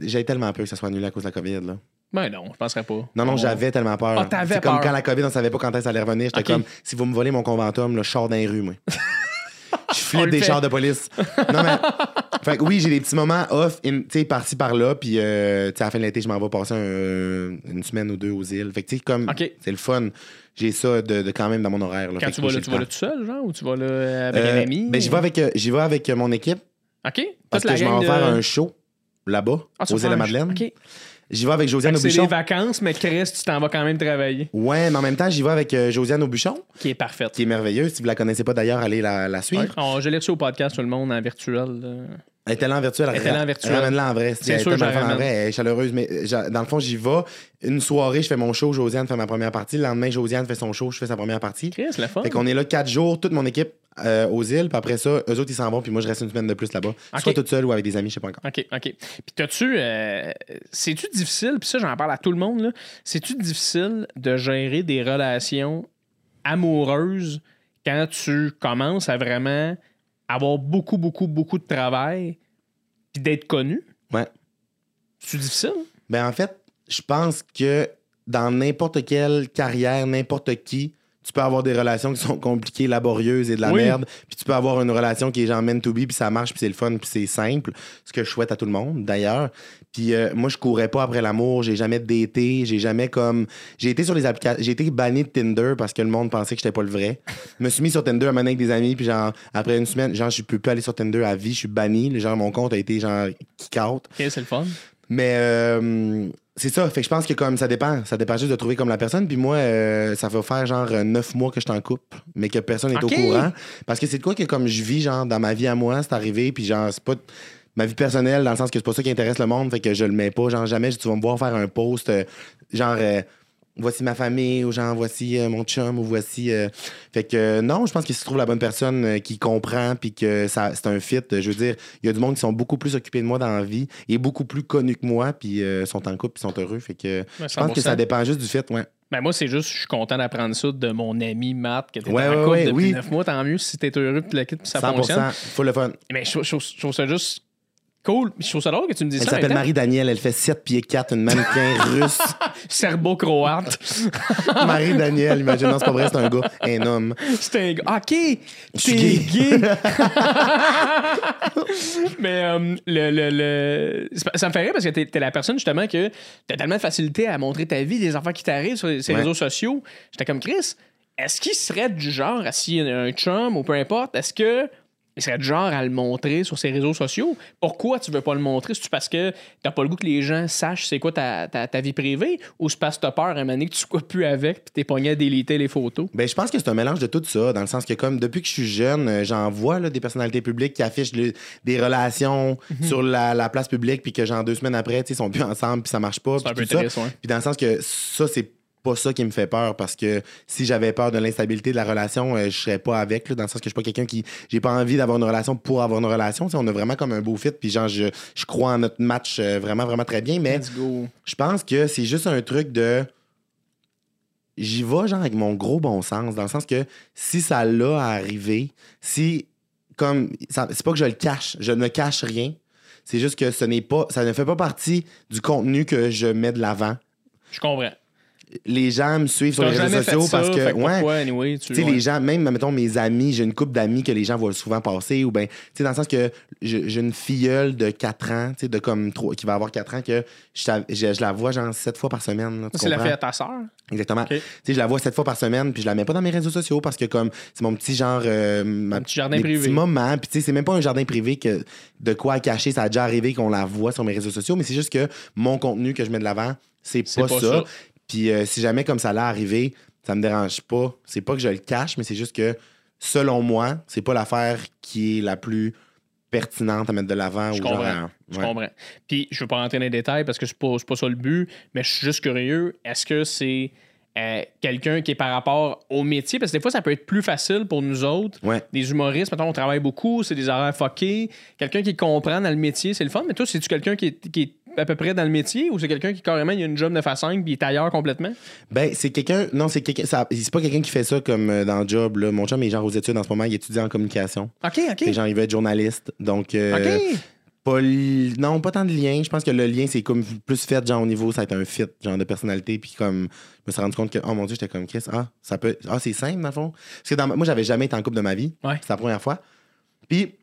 J'ai tellement peur que ça soit annulé à cause de la COVID. Là. Ben non, je penserais pas. Non, non, On- j'avais tellement peur. Ah, t'avais c'est comme peur. quand la COVID, on savait pas quand ça allait revenir. J'étais comme, si vous me volez mon conventum, je sors dans les rues, moi. Je flippe des fait. chars de police. Non, mais. Fait que oui, j'ai des petits moments off, tu sais, par-ci, par-là. Puis, euh, tu sais, à la fin de l'été, je m'en vais passer un- une semaine ou deux aux îles. Fait que, tu sais, comme. C'est le fun. J'ai ça de, de quand même dans mon horaire. Là. Quand tu vas là, tu vas là tout seul, genre, ou tu vas là avec Euh, un ami? ben, j'y vais avec, euh, j'y vais avec mon équipe OK. parce Toute que je m'en vais de- faire un show là-bas, Ah, aux îles de Madeleine. OK. J'y vais avec Josiane que C'est des Aubuchon. vacances, mais Chris, tu t'en vas quand même travailler. Ouais, mais en même temps, j'y vais avec euh, Josiane Aubuchon, Qui est parfaite. qui est merveilleuse. Si vous la connaissez pas d'ailleurs, allez la, la suivre. Ouais. On- je l'ai reçu au podcast, tout le monde, en virtuel. là. Elle est tellement en virtuel. Elle est tellement en virtuel. Ramène-la en vrai. C'est Elle sûr, la fun en vrai. Elle est chaleureuse. Mais euh, dans le fond, j'y vais. Une soirée, je fais mon show. Josiane fait ma première partie. Le lendemain, Josiane fait son show. Je fais sa première partie. Chris, le fun. Fait qu'on est là quatre jours, toute mon équipe euh, aux îles. Puis après ça, eux autres, ils s'en vont. Puis moi, je reste une semaine de plus là-bas. Ok. Soit toute seule ou avec des amis, je sais pas encore. OK, OK. Puis t'as-tu... euh, C'est-tu difficile, puis ça, j'en parle à tout le monde, là, c'est-tu difficile de gérer des relations amoureuses quand tu commences à vraiment avoir beaucoup, beaucoup, beaucoup de travail puis d'être connu? Ouais. C'est difficile? Ben, en fait, je pense que dans n'importe quelle carrière, n'importe qui, tu peux avoir des relations qui sont compliquées, laborieuses et de la Oui. merde. Puis tu peux avoir une relation qui est genre meant to be, puis ça marche, puis c'est le fun, puis c'est simple. Ce que je souhaite à tout le monde, d'ailleurs. Puis euh, moi, je courais pas après l'amour. J'ai jamais daté. J'ai jamais comme. J'ai été sur les applications. J'ai été banni de Tinder parce que le monde pensait que j'étais pas le vrai. Je me suis mis sur Tinder à mener avec des amis, puis genre, après une semaine, genre, je peux plus aller sur Tinder à vie. Je suis banni. Genre, mon compte a été genre kick out. OK, c'est le fun. Mais euh, c'est ça. Fait que je pense que comme ça dépend. Ça dépend juste de trouver comme la personne. Puis moi, euh, ça va faire genre euh, neuf mois que je t'en coupe, mais que personne n'est au courant. Parce que c'est de quoi que comme je vis, genre, dans ma vie à moi, c'est arrivé. Puis genre, c'est pas ma vie personnelle, dans le sens que c'est pas ça qui intéresse le monde. Fait que je le mets pas. Genre, jamais tu vas me voir faire un post, euh, genre. euh, Voici ma famille, ou genre voici euh, mon chum, ou voici. euh, Fait que euh, non, je pense que si tu trouves la bonne personne euh, qui comprend, puis que ça, c'est un fit, euh, je veux dire, il y a du monde qui sont beaucoup plus occupés de moi dans la vie et beaucoup plus connus que moi, puis euh, sont en couple, puis sont heureux. Fait que je pense que 100%. ça dépend juste du fit, ouais. Ben moi, c'est juste, je suis content d'apprendre ça de mon ami Matt, qui était Ouais, en ouais, couple ouais, depuis oui. 9 mois. Tant mieux si t'es heureux puis le kit puis ça fonctionne. 100%. Faut le fun. Mais je, trouve- je trouve- je trouve ça juste cool. Je trouve ça drôle que tu me dises Elle ça. en s'appelle même temps. Marie-Danielle. Elle fait 7 pieds 4, une mannequin russe. Serbo-croate. Marie-Danielle, imagine. Non, c'est pas vrai, c'est un gars, un homme. C'est un gars. OK, t'es gay. gay. Mais euh, le, le, le- ça me fait rire parce que t'es, la personne justement que t'as tellement de facilité à montrer ta vie, des affaires qui t'arrivent sur les, ces Ouais. réseaux sociaux. J'étais comme Chris, est-ce qu'il serait du genre, à s'il y a un chum ou peu importe, est-ce que il serait genre à le montrer sur ses réseaux sociaux? Pourquoi tu veux pas le montrer? C'est-tu parce que t'as pas le goût que les gens sachent c'est quoi ta, ta, ta vie privée? Ou c'est parce que t'as peur à un moment donné que tu sois plus avec puis t'es pogné à déliter les photos? Ben, je pense que c'est un mélange de tout ça, dans le sens que, comme depuis que je suis jeune, euh, j'en vois là, des personnalités publiques qui affichent le- des relations Mhm. sur la, la place publique, puis que, genre, deux semaines après, ils sont plus ensemble, puis ça marche pas. C'est un peu. Puis dans le sens que ça, c'est pas ça qui me fait peur parce que si j'avais peur de l'instabilité de la relation, euh, je serais pas avec, là, dans le sens que je suis pas quelqu'un qui. J'ai pas envie d'avoir une relation pour avoir une relation. Tu sais, on a vraiment comme un beau fit, puis genre, je, je crois en notre match euh, vraiment, vraiment très bien, mais je pense que c'est juste un truc de. J'y vais, genre, avec mon gros bon sens, dans le sens que si ça l'a à arriver, si. Comme. C'est pas que je le cache, je ne cache rien. C'est juste que ce n'est pas. Ça ne fait pas partie du contenu que je mets de l'avant. Je comprends. Les gens me suivent sur les réseaux sociaux ça, parce que. ouais, pourquoi, anyway, tu sais, ouais. les gens, même, mettons, mes amis, j'ai une couple d'amis que les gens voient souvent passer, ou bien, tu sais, dans le sens que j'ai une filleule de 4 ans, tu sais, de comme trois- qui va avoir 4 ans, que je, t'av- je- je la vois genre 7 fois par semaine. C'est la fille à ta sœur? Exactement. Tu sais, je la vois 7 fois par semaine, puis je la mets pas dans mes réseaux sociaux parce que, comme, c'est mon petit genre. euh, ma- petit jardin mes privé. petits moments, puis tu sais, c'est même pas un jardin privé que de quoi cacher. Ça a déjà arrivé qu'on la voit sur mes réseaux sociaux, mais c'est juste que mon contenu que je mets de l'avant, c'est C'est pas, pas ça. ça. Puis euh, si jamais comme ça l'est arrivé, ça me dérange pas. C'est pas que je le cache, mais c'est juste que selon moi, c'est pas l'affaire qui est la plus pertinente à mettre de l'avant. Je ou genre, comprends. à- Je ouais. comprends. Puis, je veux pas rentrer dans les détails parce que c'est pas, pas ça le but, mais je suis juste curieux. Est-ce que c'est euh, quelqu'un qui est par rapport au métier? Parce que des fois, ça peut être plus facile pour nous autres. Ouais. Des humoristes, maintenant, on travaille beaucoup, c'est des horaires fuckés. Quelqu'un qui comprend dans le métier, c'est le fun. Mais toi, c'est-tu quelqu'un qui est, qui est à peu près dans le métier ou c'est quelqu'un qui carrément il a une job 9 à 5 puis il est ailleurs complètement? Ben, c'est quelqu'un. Non, c'est quelqu'un. ça- C'est pas quelqu'un qui fait ça comme euh, dans le job. Là. Mon chum est genre aux études en ce moment, il étudie en communication. OK, OK. Et genre, il veut être journaliste. Donc, euh, OK. pas li- non, pas tant de lien. Je pense que le lien, c'est comme plus fait, genre, au niveau, ça va être un fit, genre, de personnalité. Puis, comme, je me suis rendu compte que, oh mon Dieu, j'étais comme, Chris, ah, ça peut. Ah, c'est simple, dans le fond. Parce que dans moi, j'avais jamais été en couple de ma vie. Ouais. C'est la première fois. Puis,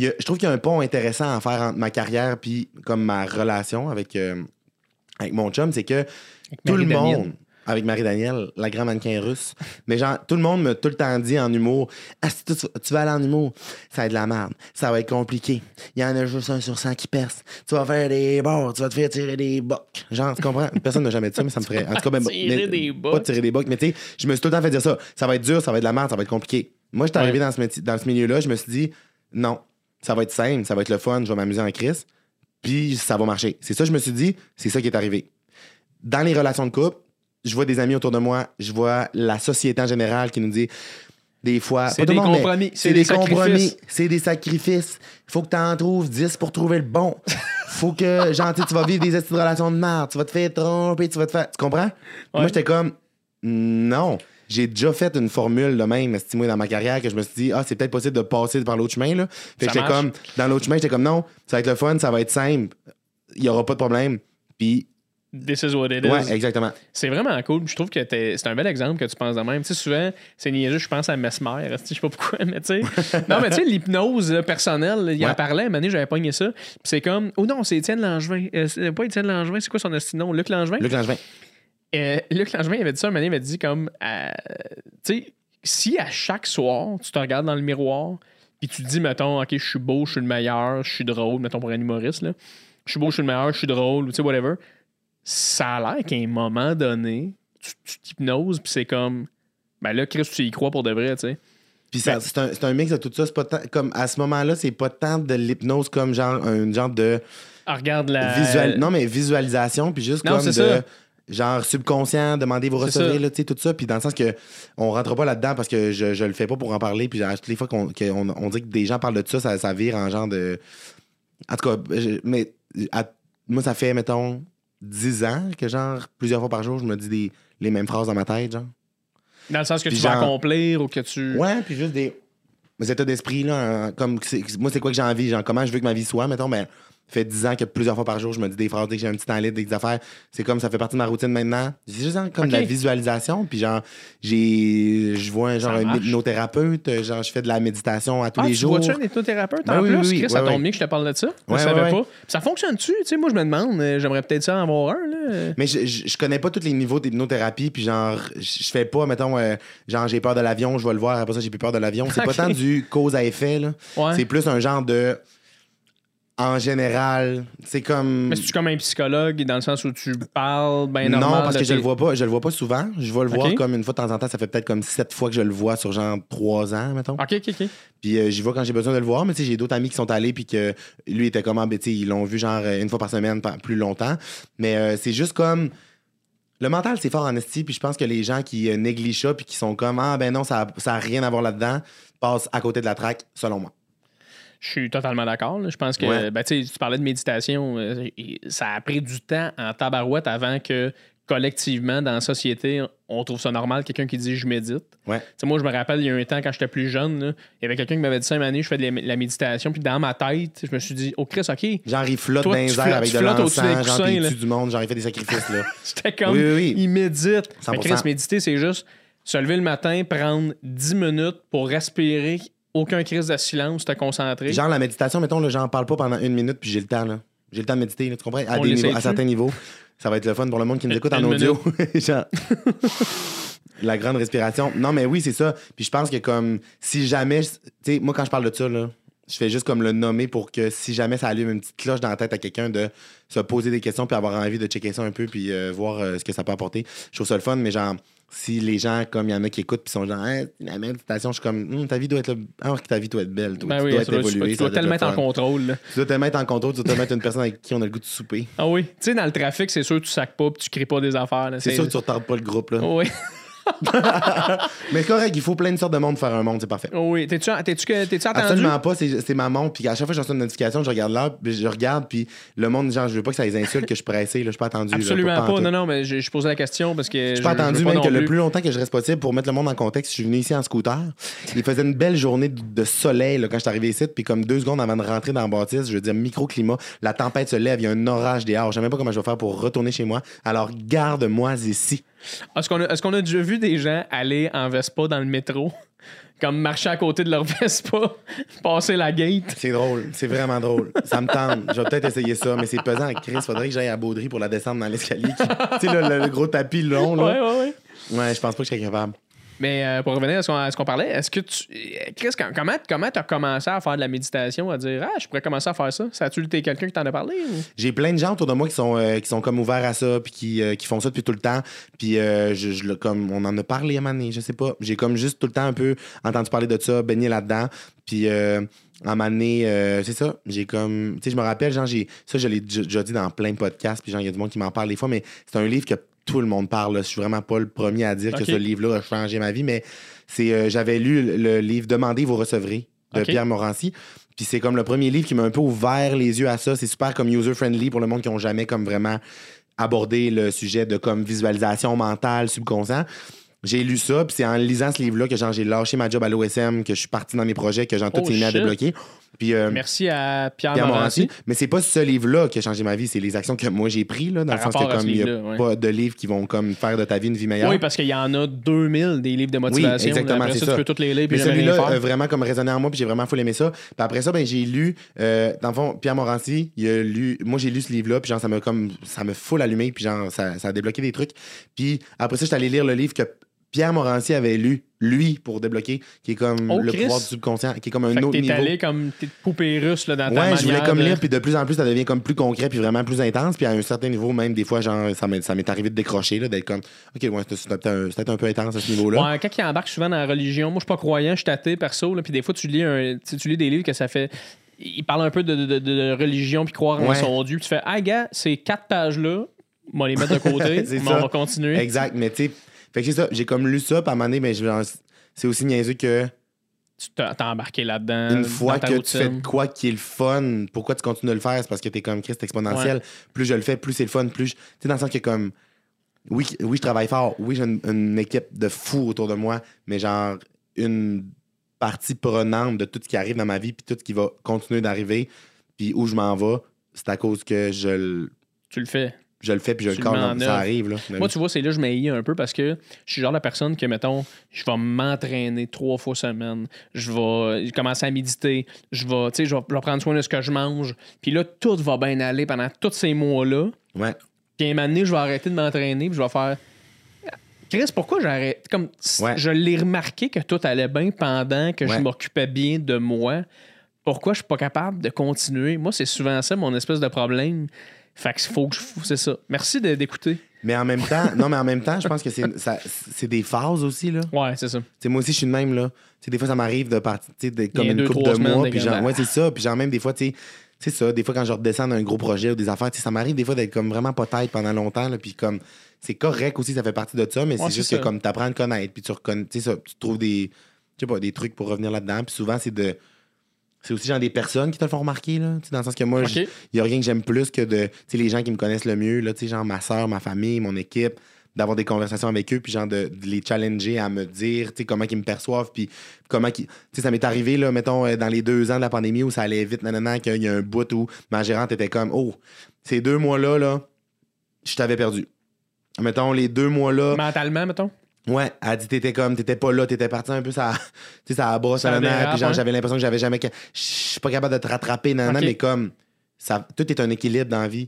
y a- je trouve qu'il y a un pont intéressant à faire entre ma carrière puis comme ma relation avec, euh, avec mon chum, c'est que tout le monde, avec Marie-Danielle, la grande mannequin russe, mais genre, tout le monde m'a tout le temps dit en humour Ah, si tu, tu vas aller en humour, ça va être de la merde, ça va être compliqué. Il y en a juste un sur 100 qui perce. Tu vas faire des bords, tu vas te faire tirer des bocs. Genre, tu comprends? Personne n'a jamais dit ça, mais ça me ferait. En tout cas, ben, Tirer mais- des Pas bocs. tirer des bocs, mais tu sais, je me suis tout le temps fait dire ça. Ça va être dur, ça va être de la merde, ça va être compliqué. Moi, j'étais Ouais. arrivé dans ce, métier- dans ce milieu-là, je me suis dit Non, ça va être simple, ça va être le fun, je vais m'amuser en crise, puis ça va marcher. C'est ça, je me suis dit, c'est ça qui est arrivé. Dans les relations de couple, je vois des amis autour de moi, je vois la société en général qui nous dit des fois. C'est des monde, compromis, C'est des, des compromis. sacrifices. C'est des sacrifices. Faut que tu en trouves 10 pour trouver le bon. Faut que, genre, tu vas vivre des relations de merde. Tu vas te faire tromper, tu vas te faire. Tu comprends? Moi, j'étais comme, non. J'ai déjà fait une formule de même, estimée dans ma carrière, que je me suis dit, ah, c'est peut-être possible de passer par l'autre chemin, là. Fait Ça que j'étais comme, dans l'autre chemin, j'étais comme, non, ça va être le fun, ça va être simple. Il y aura pas de problème. Puis, This is what it is. ouais, exactement. C'est vraiment cool. Je trouve que c'est un bel exemple que tu penses de même. Tu sais, souvent, c'est niaiseux, je pense à Mesmer. Je sais pas pourquoi, mais tu sais. non, mais tu sais, l'hypnose personnelle, il en parlait, à un moment j'avais pogné ça. Puis c'est comme, oh non, c'est Étienne Langevin. Euh, c'est pas Étienne Langevin, c'est quoi son nom? Luc Langevin? Luc Langevin. Euh, Luc Langevin, il avait dit ça, un moment il avait dit comme, euh, tu sais, si à chaque soir, tu te regardes dans le miroir, puis tu te dis, mettons, OK, je suis beau, je suis le meilleur, je suis drôle, mettons pour un humoriste, là, je suis beau, je suis le meilleur, je suis drôle, ou tu sais, whatever, ça a l'air qu'à un moment donné, tu t'hypnoses, puis c'est comme, ben là, Chris, tu y crois pour de vrai, tu sais. Puis Ben- c'est un, c'est un mix de tout ça. C'est pas tant- comme à ce moment-là, c'est pas tant de l'hypnose comme genre un genre de Ah, regarde la. visual, non mais visualisation puis juste Non, comme c'est de ça. Genre subconscient, demandez recevrez ça. là, tu sais tout ça puis dans le sens que on rentre pas là-dedans parce que je, je le fais pas pour en parler puis à toutes les fois qu'on on dit que des gens parlent de ça, ça, ça vire en genre de en tout cas je- mais à- moi ça fait mettons 10 ans que genre plusieurs fois par jour je me dis des les mêmes phrases dans ma tête, genre. Dans le sens que Puis tu vas genre- accomplir ou que tu. Ouais, puis juste des, des états d'esprit, là. hein, comme, moi, c'est quoi que j'ai envie, genre, comment je veux que ma vie soit, mettons, ben, fait 10 ans que plusieurs fois par jour, je me dis des phrases dès que j'ai un petit temps libre, des affaires. C'est comme ça fait partie de ma routine maintenant. C'est juste genre, comme de la visualisation, puis genre, j'ai, je vois un, genre un hypnothérapeute, genre, je fais de la méditation à tous Ah, les tu jours. vois-tu un hypnothérapeute Ben en oui, plus? oui, oui, Chris, ça tombe bien que je te parle de ça. Je savais pas. Puis ça fonctionne-tu? Tu sais, moi, je me demande, euh, j'aimerais peut-être ça en avoir un. Là. Mais je, je, je connais pas tous les niveaux d'hypnothérapie, puis genre, je fais pas, mettons, euh, genre, j'ai peur de l'avion, je vais le voir, après ça, j'ai plus peur de l'avion. C'est pas tant du cause à effet, là. Ouais. C'est plus un genre de. En général, c'est comme. Mais c'est-tu comme un psychologue dans le sens où tu parles non, normal? parce de que je le vois pas, je le vois pas souvent. Je vais le voir Ok. comme une fois de temps en temps. Ça fait peut-être comme sept fois que je le vois sur genre trois ans, mettons. Ok, ok, ok. Puis euh, j'y vais quand j'ai besoin de le voir. Mais tu sais, j'ai d'autres amis qui sont allés puis que lui était comme, ah, ben, tu sais, ils l'ont vu genre euh, une fois par semaine, plus longtemps. Mais euh, c'est juste comme. Le mental, c'est fort en esti, puis je pense que les gens qui euh, négligent ça, puis qui sont comme, ah, ben non, ça a, ça rien à voir là-dedans, passent à côté de la traque, selon moi. Je suis totalement d'accord. Je pense que, Ouais. ben, tu parlais de méditation. euh, ça a pris du temps en tabarouette avant que collectivement, dans la société, on trouve ça normal, quelqu'un qui dit je médite. Ouais. Moi, je me rappelle, il y a un temps, quand j'étais plus jeune, là, il y avait quelqu'un qui m'avait dit ça une année, je fais de la, méditation, puis dans ma tête, je me suis dit, oh Chris, OK. Flottent Toi, dans les airs avec de l'encens, tuent du monde, genre, il fait des sacrifices, là. C'était comme, Oui, oui, oui. il médite. Mais 100%. Chris, méditer, c'est juste se lever le matin, prendre 10 minutes pour respirer, aucun crise de silence, te concentrer. Genre, la méditation, mettons, là, j'en parle pas pendant une minute, puis j'ai le temps, là. J'ai le temps de méditer, là, tu comprends? À, On des niveaux, l'essaye-tu? à certains niveaux. Ça va être le fun pour le monde qui nous Une- écoute en audio. Genre. La grande respiration. Non, mais oui, c'est ça. Puis je pense que comme si jamais, tu sais, moi quand je parle de ça, là, je fais juste comme le nommer pour que si jamais ça allume une petite cloche dans la tête à quelqu'un de se poser des questions puis avoir envie de checker ça un peu puis euh, voir euh, ce que ça peut apporter. Je trouve ça le fun, mais genre, si les gens, comme il y en a qui écoutent puis sont genre, Hein, la méditation, je suis comme, Hum, ta vie doit être, le- alors que ta vie doit être belle, toi. Ben tu oui, dois être tu, évolué. tu dois être tellement le être en contrôle. là. Tu dois te mettre en contrôle, tu dois te mettre une personne avec qui on a le goût de souper. Ah oui. Tu sais, dans le trafic, c'est sûr que tu sacs pas puis tu crées pas des affaires. là. C'est sûr que tu retardes pas le groupe, là. Oui. Mais correct, il faut plein de sortes de monde pour faire un monde, c'est parfait. Oui. T'es-tu entendu? Absolument pas, c'est c'est ma montre. Puis à chaque fois que je reçois une notification, je regarde l'heure, puis je regarde, puis le monde, genre, je veux pas que ça les insulte, que je suis pressé, là, je suis pas attendu. là, Absolument pas. en tout. Non, non, mais je, je posais la question parce que. Je suis pas veux attendu, pas même que le plus- longtemps que je reste possible pour mettre le monde en contexte, je suis venu ici en scooter. Il faisait une belle journée de soleil là, quand je suis arrivé ici, puis comme deux secondes avant de rentrer dans la bâtisse, je veux dire microclimat, la tempête se lève, il y a un orage dehors. Je sais même pas comment je vais faire pour retourner chez moi. Alors garde-moi ici. Est-ce qu'on a, est-ce qu'on a déjà vu des gens aller en Vespa dans le métro? Comme marcher à côté de leur Vespa, passer la gate? C'est drôle, c'est vraiment drôle. Ça me tente. Je vais peut-être essayer ça, mais c'est pesant. Chris, faudrait que j'aille à Baudry pour la descendre dans l'escalier. qui- Tu sais, le, le- le gros tapis long, Ouais, là. ouais, ouais. Ouais, je pense pas que je serais capable. Mais euh, pour revenir à ce qu'on, parlait, est-ce que tu. Chris, com- comment comment tu as commencé à faire de la méditation, à dire Ah, je pourrais commencer à faire ça? Ça a-tu été quelqu'un qui t'en a parlé? J'ai plein de gens autour de moi qui sont, euh, qui sont comme ouverts à ça, puis qui, euh, qui font ça depuis tout le temps. Puis je, comme on en a parlé à un moment donné, je sais pas. J'ai comme juste tout le temps un peu entendu parler de ça, baigné là-dedans. Puis à donné, euh, c'est ça. J'ai comme. Tu sais, je me rappelle, genre, j'ai. Ça, je l'ai déjà dit dans plein de podcasts, puis genre, il y a du monde qui m'en parle des fois, mais c'est un livre que tout le monde parle. Je suis vraiment pas le premier à dire que ce livre-là a changé ma vie, mais c'est. euh, J'avais lu le, le livre Demandez, vous recevrez de. Pierre Morancy. Puis c'est comme le premier livre qui m'a un peu ouvert les yeux à ça. C'est super comme user-friendly pour le monde qui ont jamais comme vraiment abordé le sujet de comme visualisation mentale, subconscient. J'ai lu ça, puis c'est en lisant ce livre-là que genre, j'ai lâché ma job à l'OSM, que je suis parti dans mes projets, que tout Oh, mis à débloquer. Puis, euh, Merci à Pierre, Pierre Morancy. Morancy. Mais c'est pas ce livre-là qui a changé ma vie, c'est les actions que moi j'ai prises, là, dans Par le sens que comme il n'y a ouais. pas de livres qui vont comme faire de ta vie une vie meilleure. Oui, parce qu'il y en a 2000 des livres de motivation. exactement, Après c'est ça, ça. tu peux toutes les lire puis celui-là a vraiment comme résonné en moi, puis j'ai vraiment full aimé ça. Puis après ça, ben, j'ai lu, euh, dans le fond, Pierre Morancy, il a lu, moi j'ai lu ce livre-là, puis genre, ça m'a comme, ça me full allumé, puis genre, ça, ça a débloqué des trucs. Puis après ça, j'étais allé lire le livre que Pierre Morancy avait lu, lui, pour débloquer, qui est comme Oh, le Chris. pouvoir du subconscient, qui est comme un Fait que autre t'es niveau. allé comme t'es poupée russe là, dans ta Ouais, manière je voulais comme de- lire, puis de plus en plus, ça devient comme plus concret, puis vraiment plus intense. Puis à un certain niveau, même des fois, genre, ça m'est ça m'est arrivé de décrocher, là, d'être comme, OK, ouais, c'est c'est peut-être un, peu intense à ce niveau-là. Ouais, quand il embarque souvent dans la religion, moi je suis pas croyant, je suis athée perso, là, puis des fois tu lis un, tu lis des livres que ça fait. Il parle un peu de, de- de- religion puis croire en son Dieu. Puis tu fais, ah gars, ces quatre pages-là, on va les mettre de côté, on va continuer. Exact, mais tu sais, fait que c'est ça, j'ai comme lu ça, puis à un moment donné, ben, c'est aussi niaiseux que Tu t'as embarqué là-dedans. une fois que tu fais de quoi qui est le fun, pourquoi tu continues de le faire? C'est parce que t'es comme Christ exponentiel. Plus je le fais, plus c'est le fun, plus. je- Tu sais, dans le sens que comme. oui, oui, je travaille fort. Oui, j'ai une, une équipe de fous autour de moi, mais genre, une partie prenante de tout ce qui arrive dans ma vie, puis tout ce qui va continuer d'arriver, puis où je m'en vais, c'est à cause que je, le- Tu le fais. Je le fais, puis je le en Ça arrive, là. Moi, tu vois, c'est là que je m'haïs un peu parce que je suis genre la personne que, mettons, je vais m'entraîner trois fois semaine. Je vais commencer à méditer. Je vais, tu sais, je vais, prendre soin de ce que je mange. Puis là, tout va bien aller pendant tous ces mois-là. Ouais. Puis à un moment donné, je vais arrêter de m'entraîner. Puis je vais faire. Chris, pourquoi j'arrête? Comme Ouais. je l'ai remarqué que tout allait bien pendant que je m'occupais bien de moi. Pourquoi je suis pas capable de continuer? Moi, c'est souvent ça, mon espèce de problème. Fait que faut que je. C'est ça. Merci d'écouter. Mais en même temps, non, mais en même temps, je pense que c'est ça- c'est des phases aussi, là. Ouais, c'est ça. Moi aussi, je suis de même, là. Des fois, ça m'arrive de partir, de- comme une deux, couple de mois, puis genre, ouais, c'est ça. Puis genre, même des fois, tu sais, c'est ça. Des fois, quand je redescends d'un gros projet ou des affaires, ça m'arrive des fois d'être comme vraiment pas tête pendant longtemps, là. Puis comme, c'est correct aussi, ça fait partie de ça, mais Ouais, c'est juste ça. que comme t'apprends à te connaître, puis tu reconnais, tu trouves des, pas, des trucs pour revenir là-dedans. Puis souvent, c'est de. C'est aussi genre des personnes qui te le font remarquer, là. Dans le sens que moi, il y a rien que j'aime plus que de. Les gens qui me connaissent le mieux, là, tu sais, genre ma soeur, ma famille, mon équipe, d'avoir des conversations avec eux, puis genre de, de les challenger à me dire, tu sais, comment ils me perçoivent, puis comment. Tu sais, ça m'est arrivé, là, mettons, euh, dans les deux ans de la pandémie où ça allait vite, nanana, qu'il y a un bout où ma gérante était comme, oh, ces deux mois-là, là, je t'avais perdu. Mettons, les deux mois-là. Mentalement, mettons? Ouais, elle a dit t'étais comme t'étais pas là, t'étais parti un peu ça, tu sais ça brosse Ça nanana, dérape, puis genre j'avais l'impression que j'avais jamais je suis pas capable de te rattraper nanana, mais comme ça tout est un équilibre dans la vie.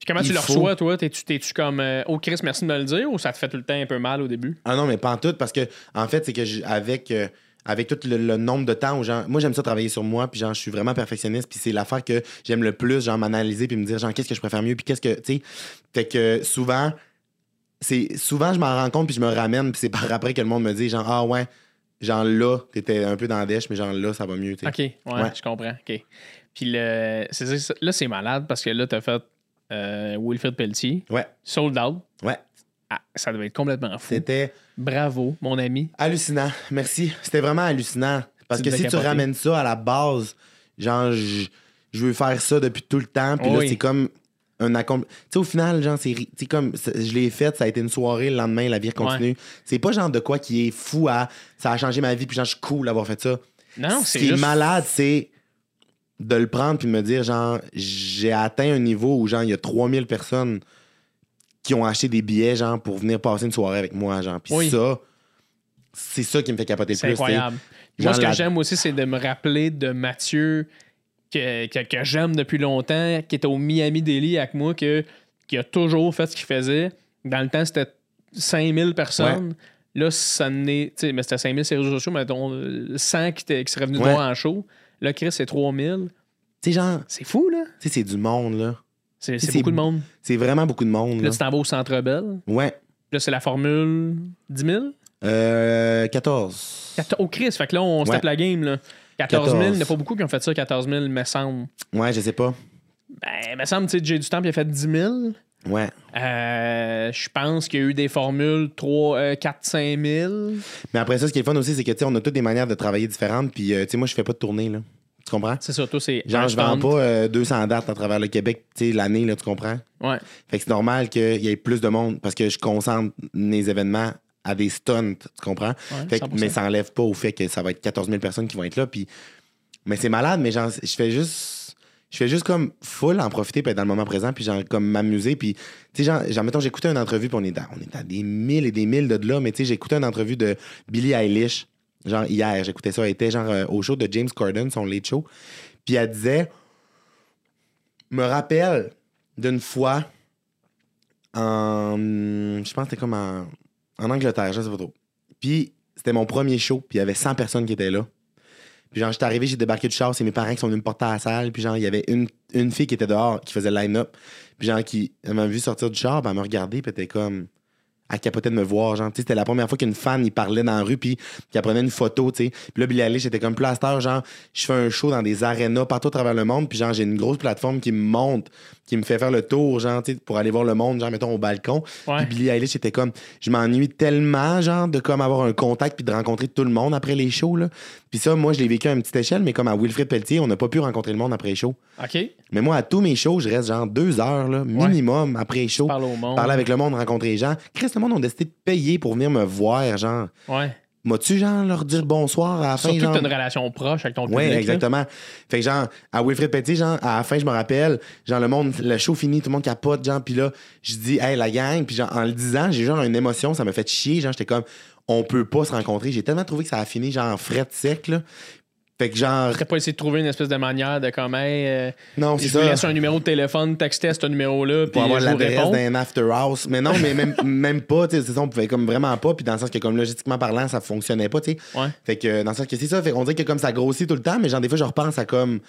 Puis comment tu le faut- reçois, toi? T'es-tu, t'es-tu comme euh, Oh Chris, merci de me le dire ou ça te fait tout le temps un peu mal au début? Ah non, mais pas en tout parce que en fait, c'est que j'- avec euh, avec tout le, le nombre de temps où genre moi j'aime ça travailler sur moi puis genre je suis vraiment perfectionniste puis c'est l'affaire que j'aime le plus genre m'analyser puis me dire genre qu'est-ce que je préfère mieux puis qu'est-ce que tu sais fait que souvent c'est souvent je m'en rends compte puis je me ramène puis c'est par après que le monde me dit genre ah ouais genre là t'étais un peu dans la dèche mais genre là ça va mieux. OK, ouais, Ouais. je comprends. OK. Puis le, c'est là, c'est malade parce que là, t'as fait euh, Wilfred Pelletier, Ouais, sold out. ouais. Ah, ça devait être complètement fou. C'était Bravo, mon ami. hallucinant. Merci. C'était vraiment hallucinant. Parce Tu que si tu ramènes ça à la base, genre, je je veux faire ça depuis tout le temps, puis là, Oui. c'est comme un accomplissement. Tu sais, au final, genre, c'est ri- comme c'est- je l'ai fait, ça a été une soirée, le lendemain, la vie continue. C'est pas genre de quoi qui est fou à ça a changé ma vie, puis genre, je suis cool d'avoir fait ça. Non, Ce c'est qui est malade, c'est de le prendre puis de me dire, genre, j'ai atteint un niveau où, genre, il y a 3000 personnes qui ont acheté des billets, genre, pour venir passer une soirée avec moi, genre. Puis Oui. ça, c'est ça qui me fait capoter le C'est plus. sais. incroyable. Genre Moi, ce que la- j'aime aussi, c'est de me rappeler de Mathieu, que, que, que j'aime depuis longtemps, qui était au Miami Deli avec moi, que, qui a toujours fait ce qu'il faisait. Dans le temps, c'était 5000 personnes. Là, ça n'est. Mais c'était 5000 sur les réseaux sociaux, mais mettons, euh, 100 qui, qui seraient venus Ouais. voir en show. Là, Chris, c'est 3000. Tu genre, C'est fou, là. tu sais, c'est du monde, là. C'est, c'est C'est- beaucoup de monde. C'est vraiment beaucoup de monde, Là, là. tu t'en vas au Centre Bell. Ouais. Là, c'est la formule 10 000. Euh, 14. Quator- Oh, Chris, fait que là, on se Ouais. tape la game, là. 14 000, il n'y en a 14. pas beaucoup qui ont fait ça, 14 000, me semble. Ouais, je sais pas. Ben, me semble, tu sais, Jay du Temple, il a fait 10 000. Ouais. Euh, je pense qu'il y a eu des formules 3, euh, 4, 5 000. Mais après ça, ce qui est le fun aussi, c'est que, tu sais, on a toutes des manières de travailler différentes, puis, euh, tu sais, moi, je fais pas de tournée, là. Tu comprends? C'est ça, toi, c'est. Genre, je vends pas euh, 200 dates à travers le Québec, tu sais, l'année, là, tu comprends? Ouais. Fait que c'est normal qu'il y ait plus de monde parce que je concentre mes événements à des stunts, tu comprends? Ouais, Fait que- 100%. mais ça enlève pas au fait que ça va être 14 000 personnes qui vont être là. Puis, mais c'est malade, mais genre, je fais juste. Je fais juste comme full en profiter puis être dans le moment présent puis genre comme m'amuser puis tu sais genre, genre mettons j'écoutais une entrevue puis on est dans, on est à des mille et des mille de là mais tu sais j'écoutais une entrevue de Billie Eilish genre hier j'écoutais ça elle était genre euh, au show de James Corden son late show puis elle disait me rappelle d'une fois en je pense que c'était comme en, en Angleterre je sais pas trop puis c'était mon premier show, puis il y avait 100 personnes qui étaient là. Puis genre, j'étais arrivé, j'ai débarqué du char, c'est mes parents qui sont venus me porter à la salle. Puis genre, il y avait une, fille qui était dehors, qui faisait line-up. Puis genre, qui m'a vu sortir du char, elle m'a regardé, puis elle comme... elle capotait de me voir. Genre, tu sais, c'était la première fois qu'une fan, il parlait dans la rue, puis qu'elle prenait une photo, tu sais. Puis là, Billie Eilish, j'étais comme plaster, genre, je fais un show dans des arénas partout à travers le monde, puis genre, j'ai une grosse plateforme qui me monte, qui me fait faire le tour, genre, tu sais, pour aller voir le monde, genre, mettons, au balcon. Ouais. Puis Billie Eilish, j'étais comme, je m'ennuie tellement, genre, de comme avoir un contact puis de rencontrer tout le monde après les shows, là. Puis ça, moi, je l'ai vécu à une petite échelle, mais comme à Wilfrid Pelletier, on n'a pas pu rencontrer le monde après les shows. OK? Mais moi, à tous mes shows, je reste genre deux heures, là, minimum, après les shows. Parle au monde. Parler avec le monde, rencontrer les gens. Chris, le monde ont décidé de payer pour venir me voir, genre. Ouais. M'as-tu, genre, leur dire bonsoir à la fin, Surtout genre? que t'as une relation proche avec ton public. Oui, là. exactement. Fait que genre, à Wilfred Petit, genre, à la fin, je me rappelle, genre, le monde, le show fini, tout le monde capote, genre, puis là, je dis, hey, la gang, puis genre, en le disant, j'ai genre une émotion, ça m'a fait chier, genre, j'étais comme, on peut pas se rencontrer. J'ai tellement trouvé que ça a fini, genre, en fret sec, là. Fait que genre, T'as pas essayé de trouver une espèce de manière de comme, hey, euh, non, je c'est ça. laisse un numéro de téléphone, textez à ce numéro-là, pour avoir je l'adresse d'un after house. Mais non, mais même, même pas, tu sais, c'est ça, on pouvait comme vraiment pas, puis dans le sens que comme logistiquement parlant, ça fonctionnait pas, tu sais. Ouais. Fait que dans le sens que c'est ça, fait qu'on dirait que comme ça grossit tout le temps, mais genre des fois je repense à comme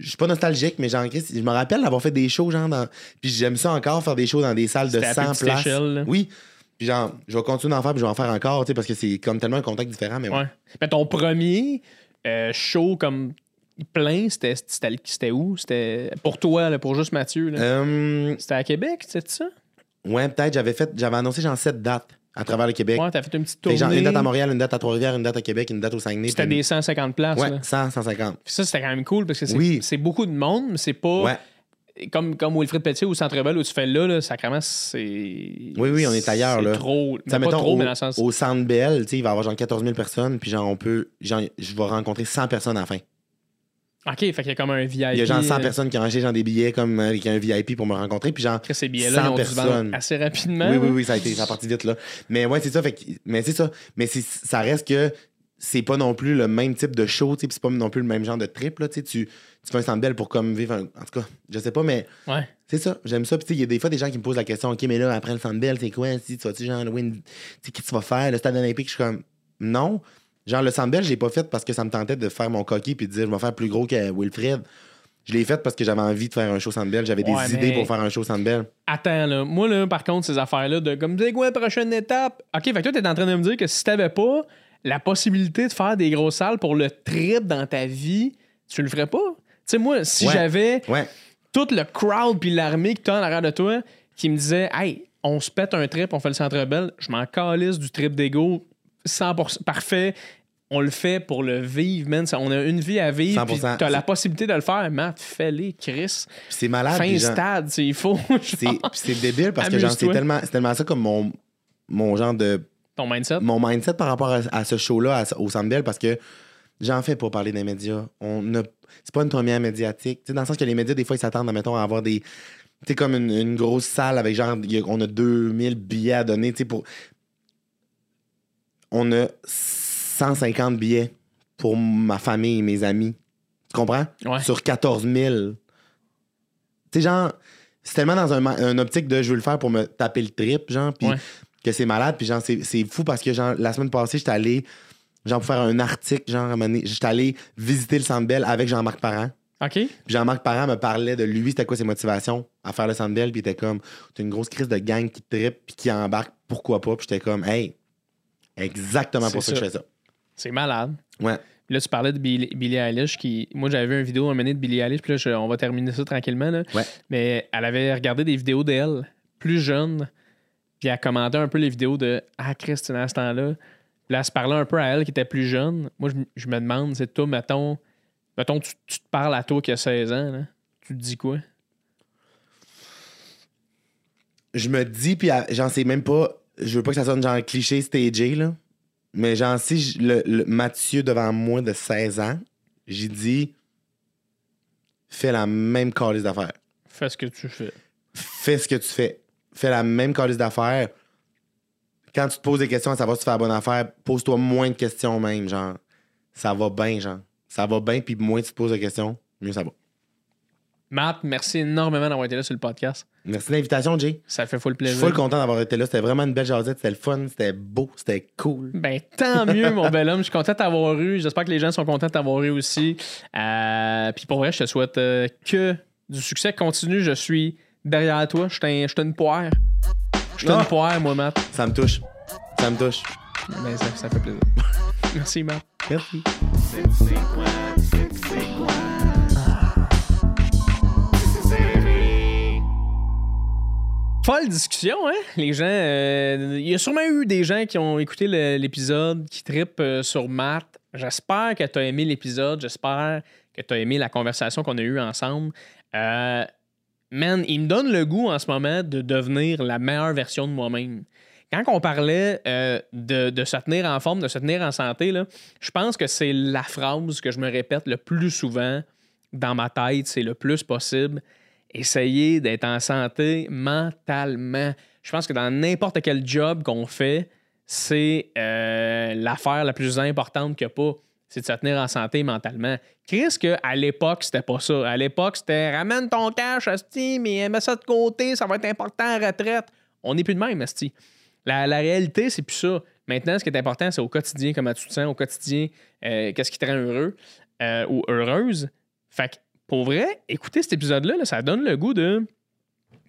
je suis pas nostalgique, mais genre je me rappelle d'avoir fait des shows genre dans puis j'aime ça encore faire des shows dans des salles de C'était à 100 plus petite places. échelle, là. Oui. Puis genre je vais continuer d'en faire, puis je vais en faire encore, tu sais parce que c'est comme tellement un contact différent mais ouais. Ouais. Mais ton premier euh, show comme plein, c'était où? C'était pour toi, là, pour juste Mathieu. Euh, C'était à Québec, c'était ça? ouais, peut-être j'avais fait j'avais annoncé genre sept dates à travers le Québec. Ouais, t'as fait une petite tournée. genre une date à Montréal, une date à Trois-Rivières, une date à Québec, une date au Saguenay. C'était des 150 places. Ouais, là. 100, 150. Puis ça, c'était quand même cool parce que c'est Oui. beaucoup de monde, mais c'est pas. Ouais. Comme, comme Wilfrid Pelletier ou Centre Bell où tu fais là, là sacrément, c'est. Oui, oui, on est ailleurs, c'est là. trop. Ça, mais pas mettons, trop, au, mais dans le sens. au Centre Bell, tu sais, il va y avoir genre 14 000 personnes, puis genre, on peut, genre, je vais rencontrer 100 personnes à la fin. OK, fait qu'il y a comme un VIP. Il y a genre 100 euh, personnes qui ont acheté genre des billets comme euh, avec un VIP pour me rencontrer, puis genre, ces billets-là, 100 ils ont dû se vendre personnes. assez rapidement. oui, oui, oui, ça a été, ça a parti vite, là. Mais ouais, c'est ça, fait que, mais c'est ça. Mais ça reste que c'est pas non plus le même type de show, tu sais, puis c'est pas non plus le même genre de trip, là, tu tu, fais un Centre Bell pour comme vivre, un- en tout cas, je sais pas, mais Ouais. c'est ça, j'aime ça. Puis, il y a des fois des gens qui me posent la question, OK, mais là, après le Centre Bell, c'est quoi? Si tu vas-tu, genre, sais, qu'est-ce que tu vas faire? Le stade olympique, je suis comme, non. Genre, le Centre Bell, je l'ai pas fait parce que ça me tentait de faire mon coquille puis de dire, je vais faire plus gros que Wilfred. Je l'ai fait parce que j'avais envie de faire un show Centre Bell. J'avais Ouais, des mais- idées pour faire un show Centre Bell. Attends, là. Moi, là, par contre, ces affaires-là de comme, c'est quoi, prochaine étape? OK, fait que toi, t'es en train de me dire que si t'avais pas la possibilité de faire des grosses salles pour le trip dans ta vie, tu le ferais pas? Tu sais, moi, si Ouais. j'avais Ouais. tout le crowd puis l'armée que t'as en arrière de toi qui me disait, hey, on se pète un trip, on fait le centre belle, je m'en calisse du trip d'ego 100% parfait. On le fait pour le vivre, man. On a une vie à vivre. 100%. T'as la possibilité de le faire, Matt, fais-les, Chris. C'est malade. fin genre, stade, c'est- il faut. c'est débile parce que c'est tellement, tellement ça comme mon, mon genre de Ton mindset? mon mindset par rapport à, à ce show-là, au Centre Bell, parce que j'en fais pour parler des médias. On a, c'est pas une première médiatique. Dans le sens que les médias, des fois, ils s'attendent, mettons, à avoir des. Tu comme une, une grosse salle avec genre, a- on a 2000 billets à donner, tu sais, pour. On a 150 billets pour ma famille et mes amis. Tu comprends? Ouais. Sur 14 000. Tu sais, genre, c'est tellement dans un, un optique de je veux le faire pour me taper le trip, genre, puis. Que c'est malade. Puis genre, c'est fou parce que genre, la semaine passée, j'étais allé, genre, pour faire un article, genre, j'étais allé visiter le Centre Bell avec Jean-Marc Parent. OK? Puis Jean-Marc Parent me parlait de lui, c'était quoi ses motivations à faire le Centre Bell. Puis il était comme, t'as une grosse crise de gang qui trippe puis qui embarque, pourquoi pas? Puis j'étais comme, hey, exactement pour ça, que je fais ça. C'est malade. Ouais. Là, tu parlais de Billie, Billie Eilish. Qui... Moi, j'avais vu une vidéo un de Billie Eilish. Puis là, je- on va terminer ça tranquillement. Là. Ouais. Mais elle avait regardé des vidéos d'elle, plus jeune. Puis elle commentait un peu les vidéos de Ah, Christine, à ce temps-là. Puis là, elle se parlait un peu à elle qui était plus jeune. Moi, je, me demande, c'est toi, mettons, mettons tu, tu te parles à toi qui a 16 ans. Là. Tu te dis quoi? je me dis, puis j'en sais même pas, je veux pas que ça sonne genre cliché stagé, là. Mais genre, si je- le, le Mathieu devant moi de 16 ans, j'ai dit, fais la même calice d'affaires. Fais ce que tu fais. Fais ce que tu fais. Fais la même calice d'affaires. Quand tu te poses des questions à savoir si tu fais la bonne affaire, pose-toi moins de questions même, genre. Ça va bien, genre. Ça va bien, puis moins tu te poses de questions, mieux ça va. Matt, merci énormément d'avoir été là sur le podcast. Merci de l'invitation, Jay. Ça fait full Je plaisir. suis full content d'avoir été là. C'était vraiment une belle jasette. C'était le fun, c'était beau, c'était cool. Ben, tant mieux, mon bel homme. Je suis content de t'avoir eu. J'espère que les gens sont contents de t'avoir eu aussi. Euh, Puis pour vrai, je te souhaite euh, que du succès. Continue, je suis derrière toi. Je t'ai une poire. Je Ah! une poire, moi, Matt. Ça me touche. Ça me touche. Ben, ça, ça fait plaisir. Merci, Matt. Merci. Folle discussion, hein? Les gens. euh, Il y a sûrement eu des gens qui ont écouté l'épisode, qui tripent euh, sur Matt. J'espère que tu as aimé l'épisode. J'espère que tu as aimé la conversation qu'on a eue ensemble. Euh, man, il me donne le goût en ce moment de devenir la meilleure version de moi-même. Quand on parlait euh, de, de se tenir en forme, de se tenir en santé, je pense que c'est la phrase que je me répète le plus souvent dans ma tête, c'est le plus possible. Essayer d'être en santé mentalement. Je pense que dans n'importe quel job qu'on fait, c'est euh, l'affaire la plus importante qu'il n'y a pas. C'est de se tenir en santé mentalement. Chris, que à l'époque, c'était pas ça. À l'époque, c'était ramène ton cash, Asti, mais mets ça de côté, ça va être important à retraite. On n'est plus de même, Asti. La, la réalité, c'est plus ça. Maintenant, ce qui est important, c'est au quotidien, comment tu te sens, au quotidien, euh, qu'est-ce qui te rend heureux euh, ou heureuse. Fait que, pour vrai, écouter cet épisode-là, là, ça donne le goût de,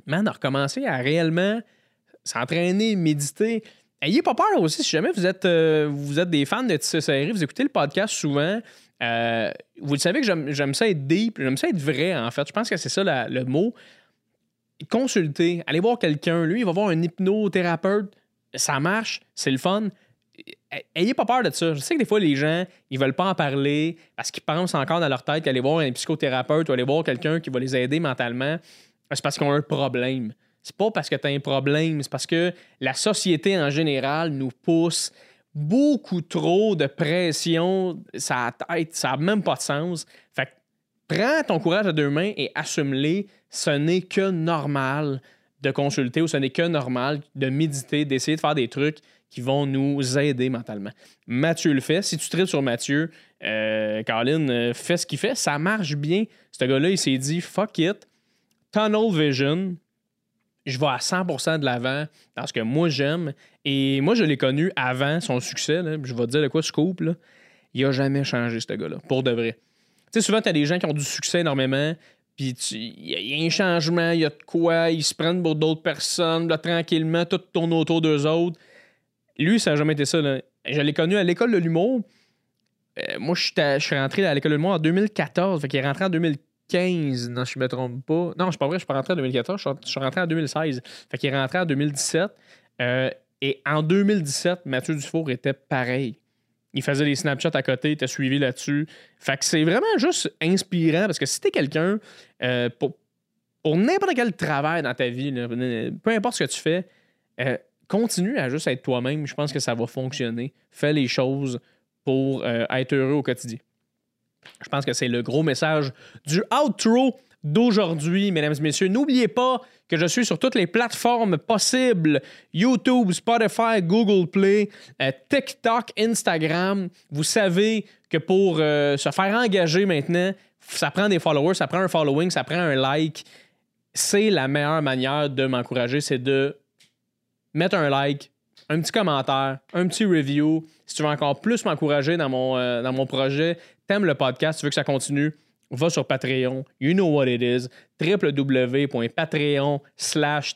man, de recommencer à réellement s'entraîner, méditer. Ayez pas peur aussi, si jamais vous êtes, euh, vous êtes des fans de Tissé Serré, vous écoutez le podcast souvent, euh, vous le savez que j'aime ça être deep, j'aime ça être vrai, en fait. Je pense que c'est ça le mot. Consulter, allez voir quelqu'un. Lui, il va voir un hypnothérapeute. Ça marche, c'est le fun. Ayez pas peur de ça. Je sais que des fois, les gens, ils veulent pas en parler parce qu'ils pensent encore dans leur tête qu'aller voir un psychothérapeute ou aller voir quelqu'un qui va les aider mentalement, c'est parce qu'ils ont un problème. C'est pas parce que tu as un problème, c'est parce que la société en général nous pousse beaucoup trop de pression. Ça tête, ça n'a même pas de sens. Fait que prends ton courage à deux mains et assume-les. Ce n'est que normal de consulter ou ce n'est que normal de méditer, d'essayer de faire des trucs qui vont nous aider mentalement. Mathieu le fait. Si tu tripes sur Mathieu, euh, Colin euh, fait ce qu'il fait. Ça marche bien. Ce gars-là, il s'est dit fuck it, tunnel vision. Je vais à 100% de l'avant dans ce que moi j'aime. Et moi, je l'ai connu avant son succès. Je vais te dire de quoi je coupe. Là. Il a jamais changé, ce gars-là, pour de vrai. Tu sais, souvent, tu as des gens qui ont du succès énormément, puis il y, a- un changement, il y a de quoi, ils se prennent pour d'autres personnes, là, tranquillement, tout tourne autour d'eux autres. Lui, ça n'a jamais été ça. Je l'ai connu à l'école de l'humour. Euh, moi, je suis à- je suis rentré à l'école de l'humour en 2014, fait qu'il est rentré en 2015, non, je me trompe pas. Non, je suis pas vrai, je suis pas rentré en 2014, je suis- rentré en 2016. Fait qu'il est rentré en 2017. euh, et en 2017, Mathieu Dufour était pareil. Il faisait des Snapchats à côté, il était suivi là-dessus. Fait que c'est vraiment juste inspirant parce que si t'es quelqu'un euh, pour, n'importe quel travail dans ta vie, peu importe ce que tu fais, euh, continue à juste être toi-même. Je pense que ça va fonctionner. Fais les choses pour être heureux au quotidien. Je pense que c'est le gros message du outro d'aujourd'hui, mesdames et messieurs. N'oubliez pas que je suis sur toutes les plateformes possibles YouTube, Spotify, Google Play, euh, TikTok, Instagram. Vous savez que pour euh, se faire engager maintenant, ça prend des followers, ça prend un following, ça prend un like. C'est la meilleure manière de m'encourager, c'est de mettre un like, un petit commentaire, un petit review. Si tu veux encore plus m'encourager dans mon, euh, dans mon projet, t'aimes le podcast, tu veux que ça continue, va sur Patreon. You know what it is. www.patreon slash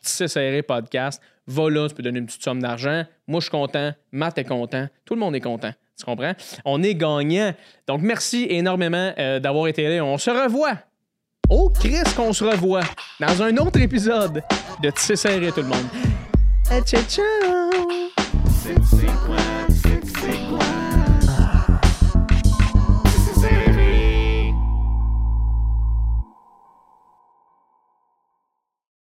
podcast. Va là, tu peux donner une petite somme d'argent. Moi, je suis content. Matt est content. Tout le monde est content. Tu comprends? On est gagnant. Donc, merci énormément euh, d'avoir été là. On se revoit. Oh, Chris, qu'on se revoit dans un autre épisode de Tissé serré, tout le monde. Ciao, ciao!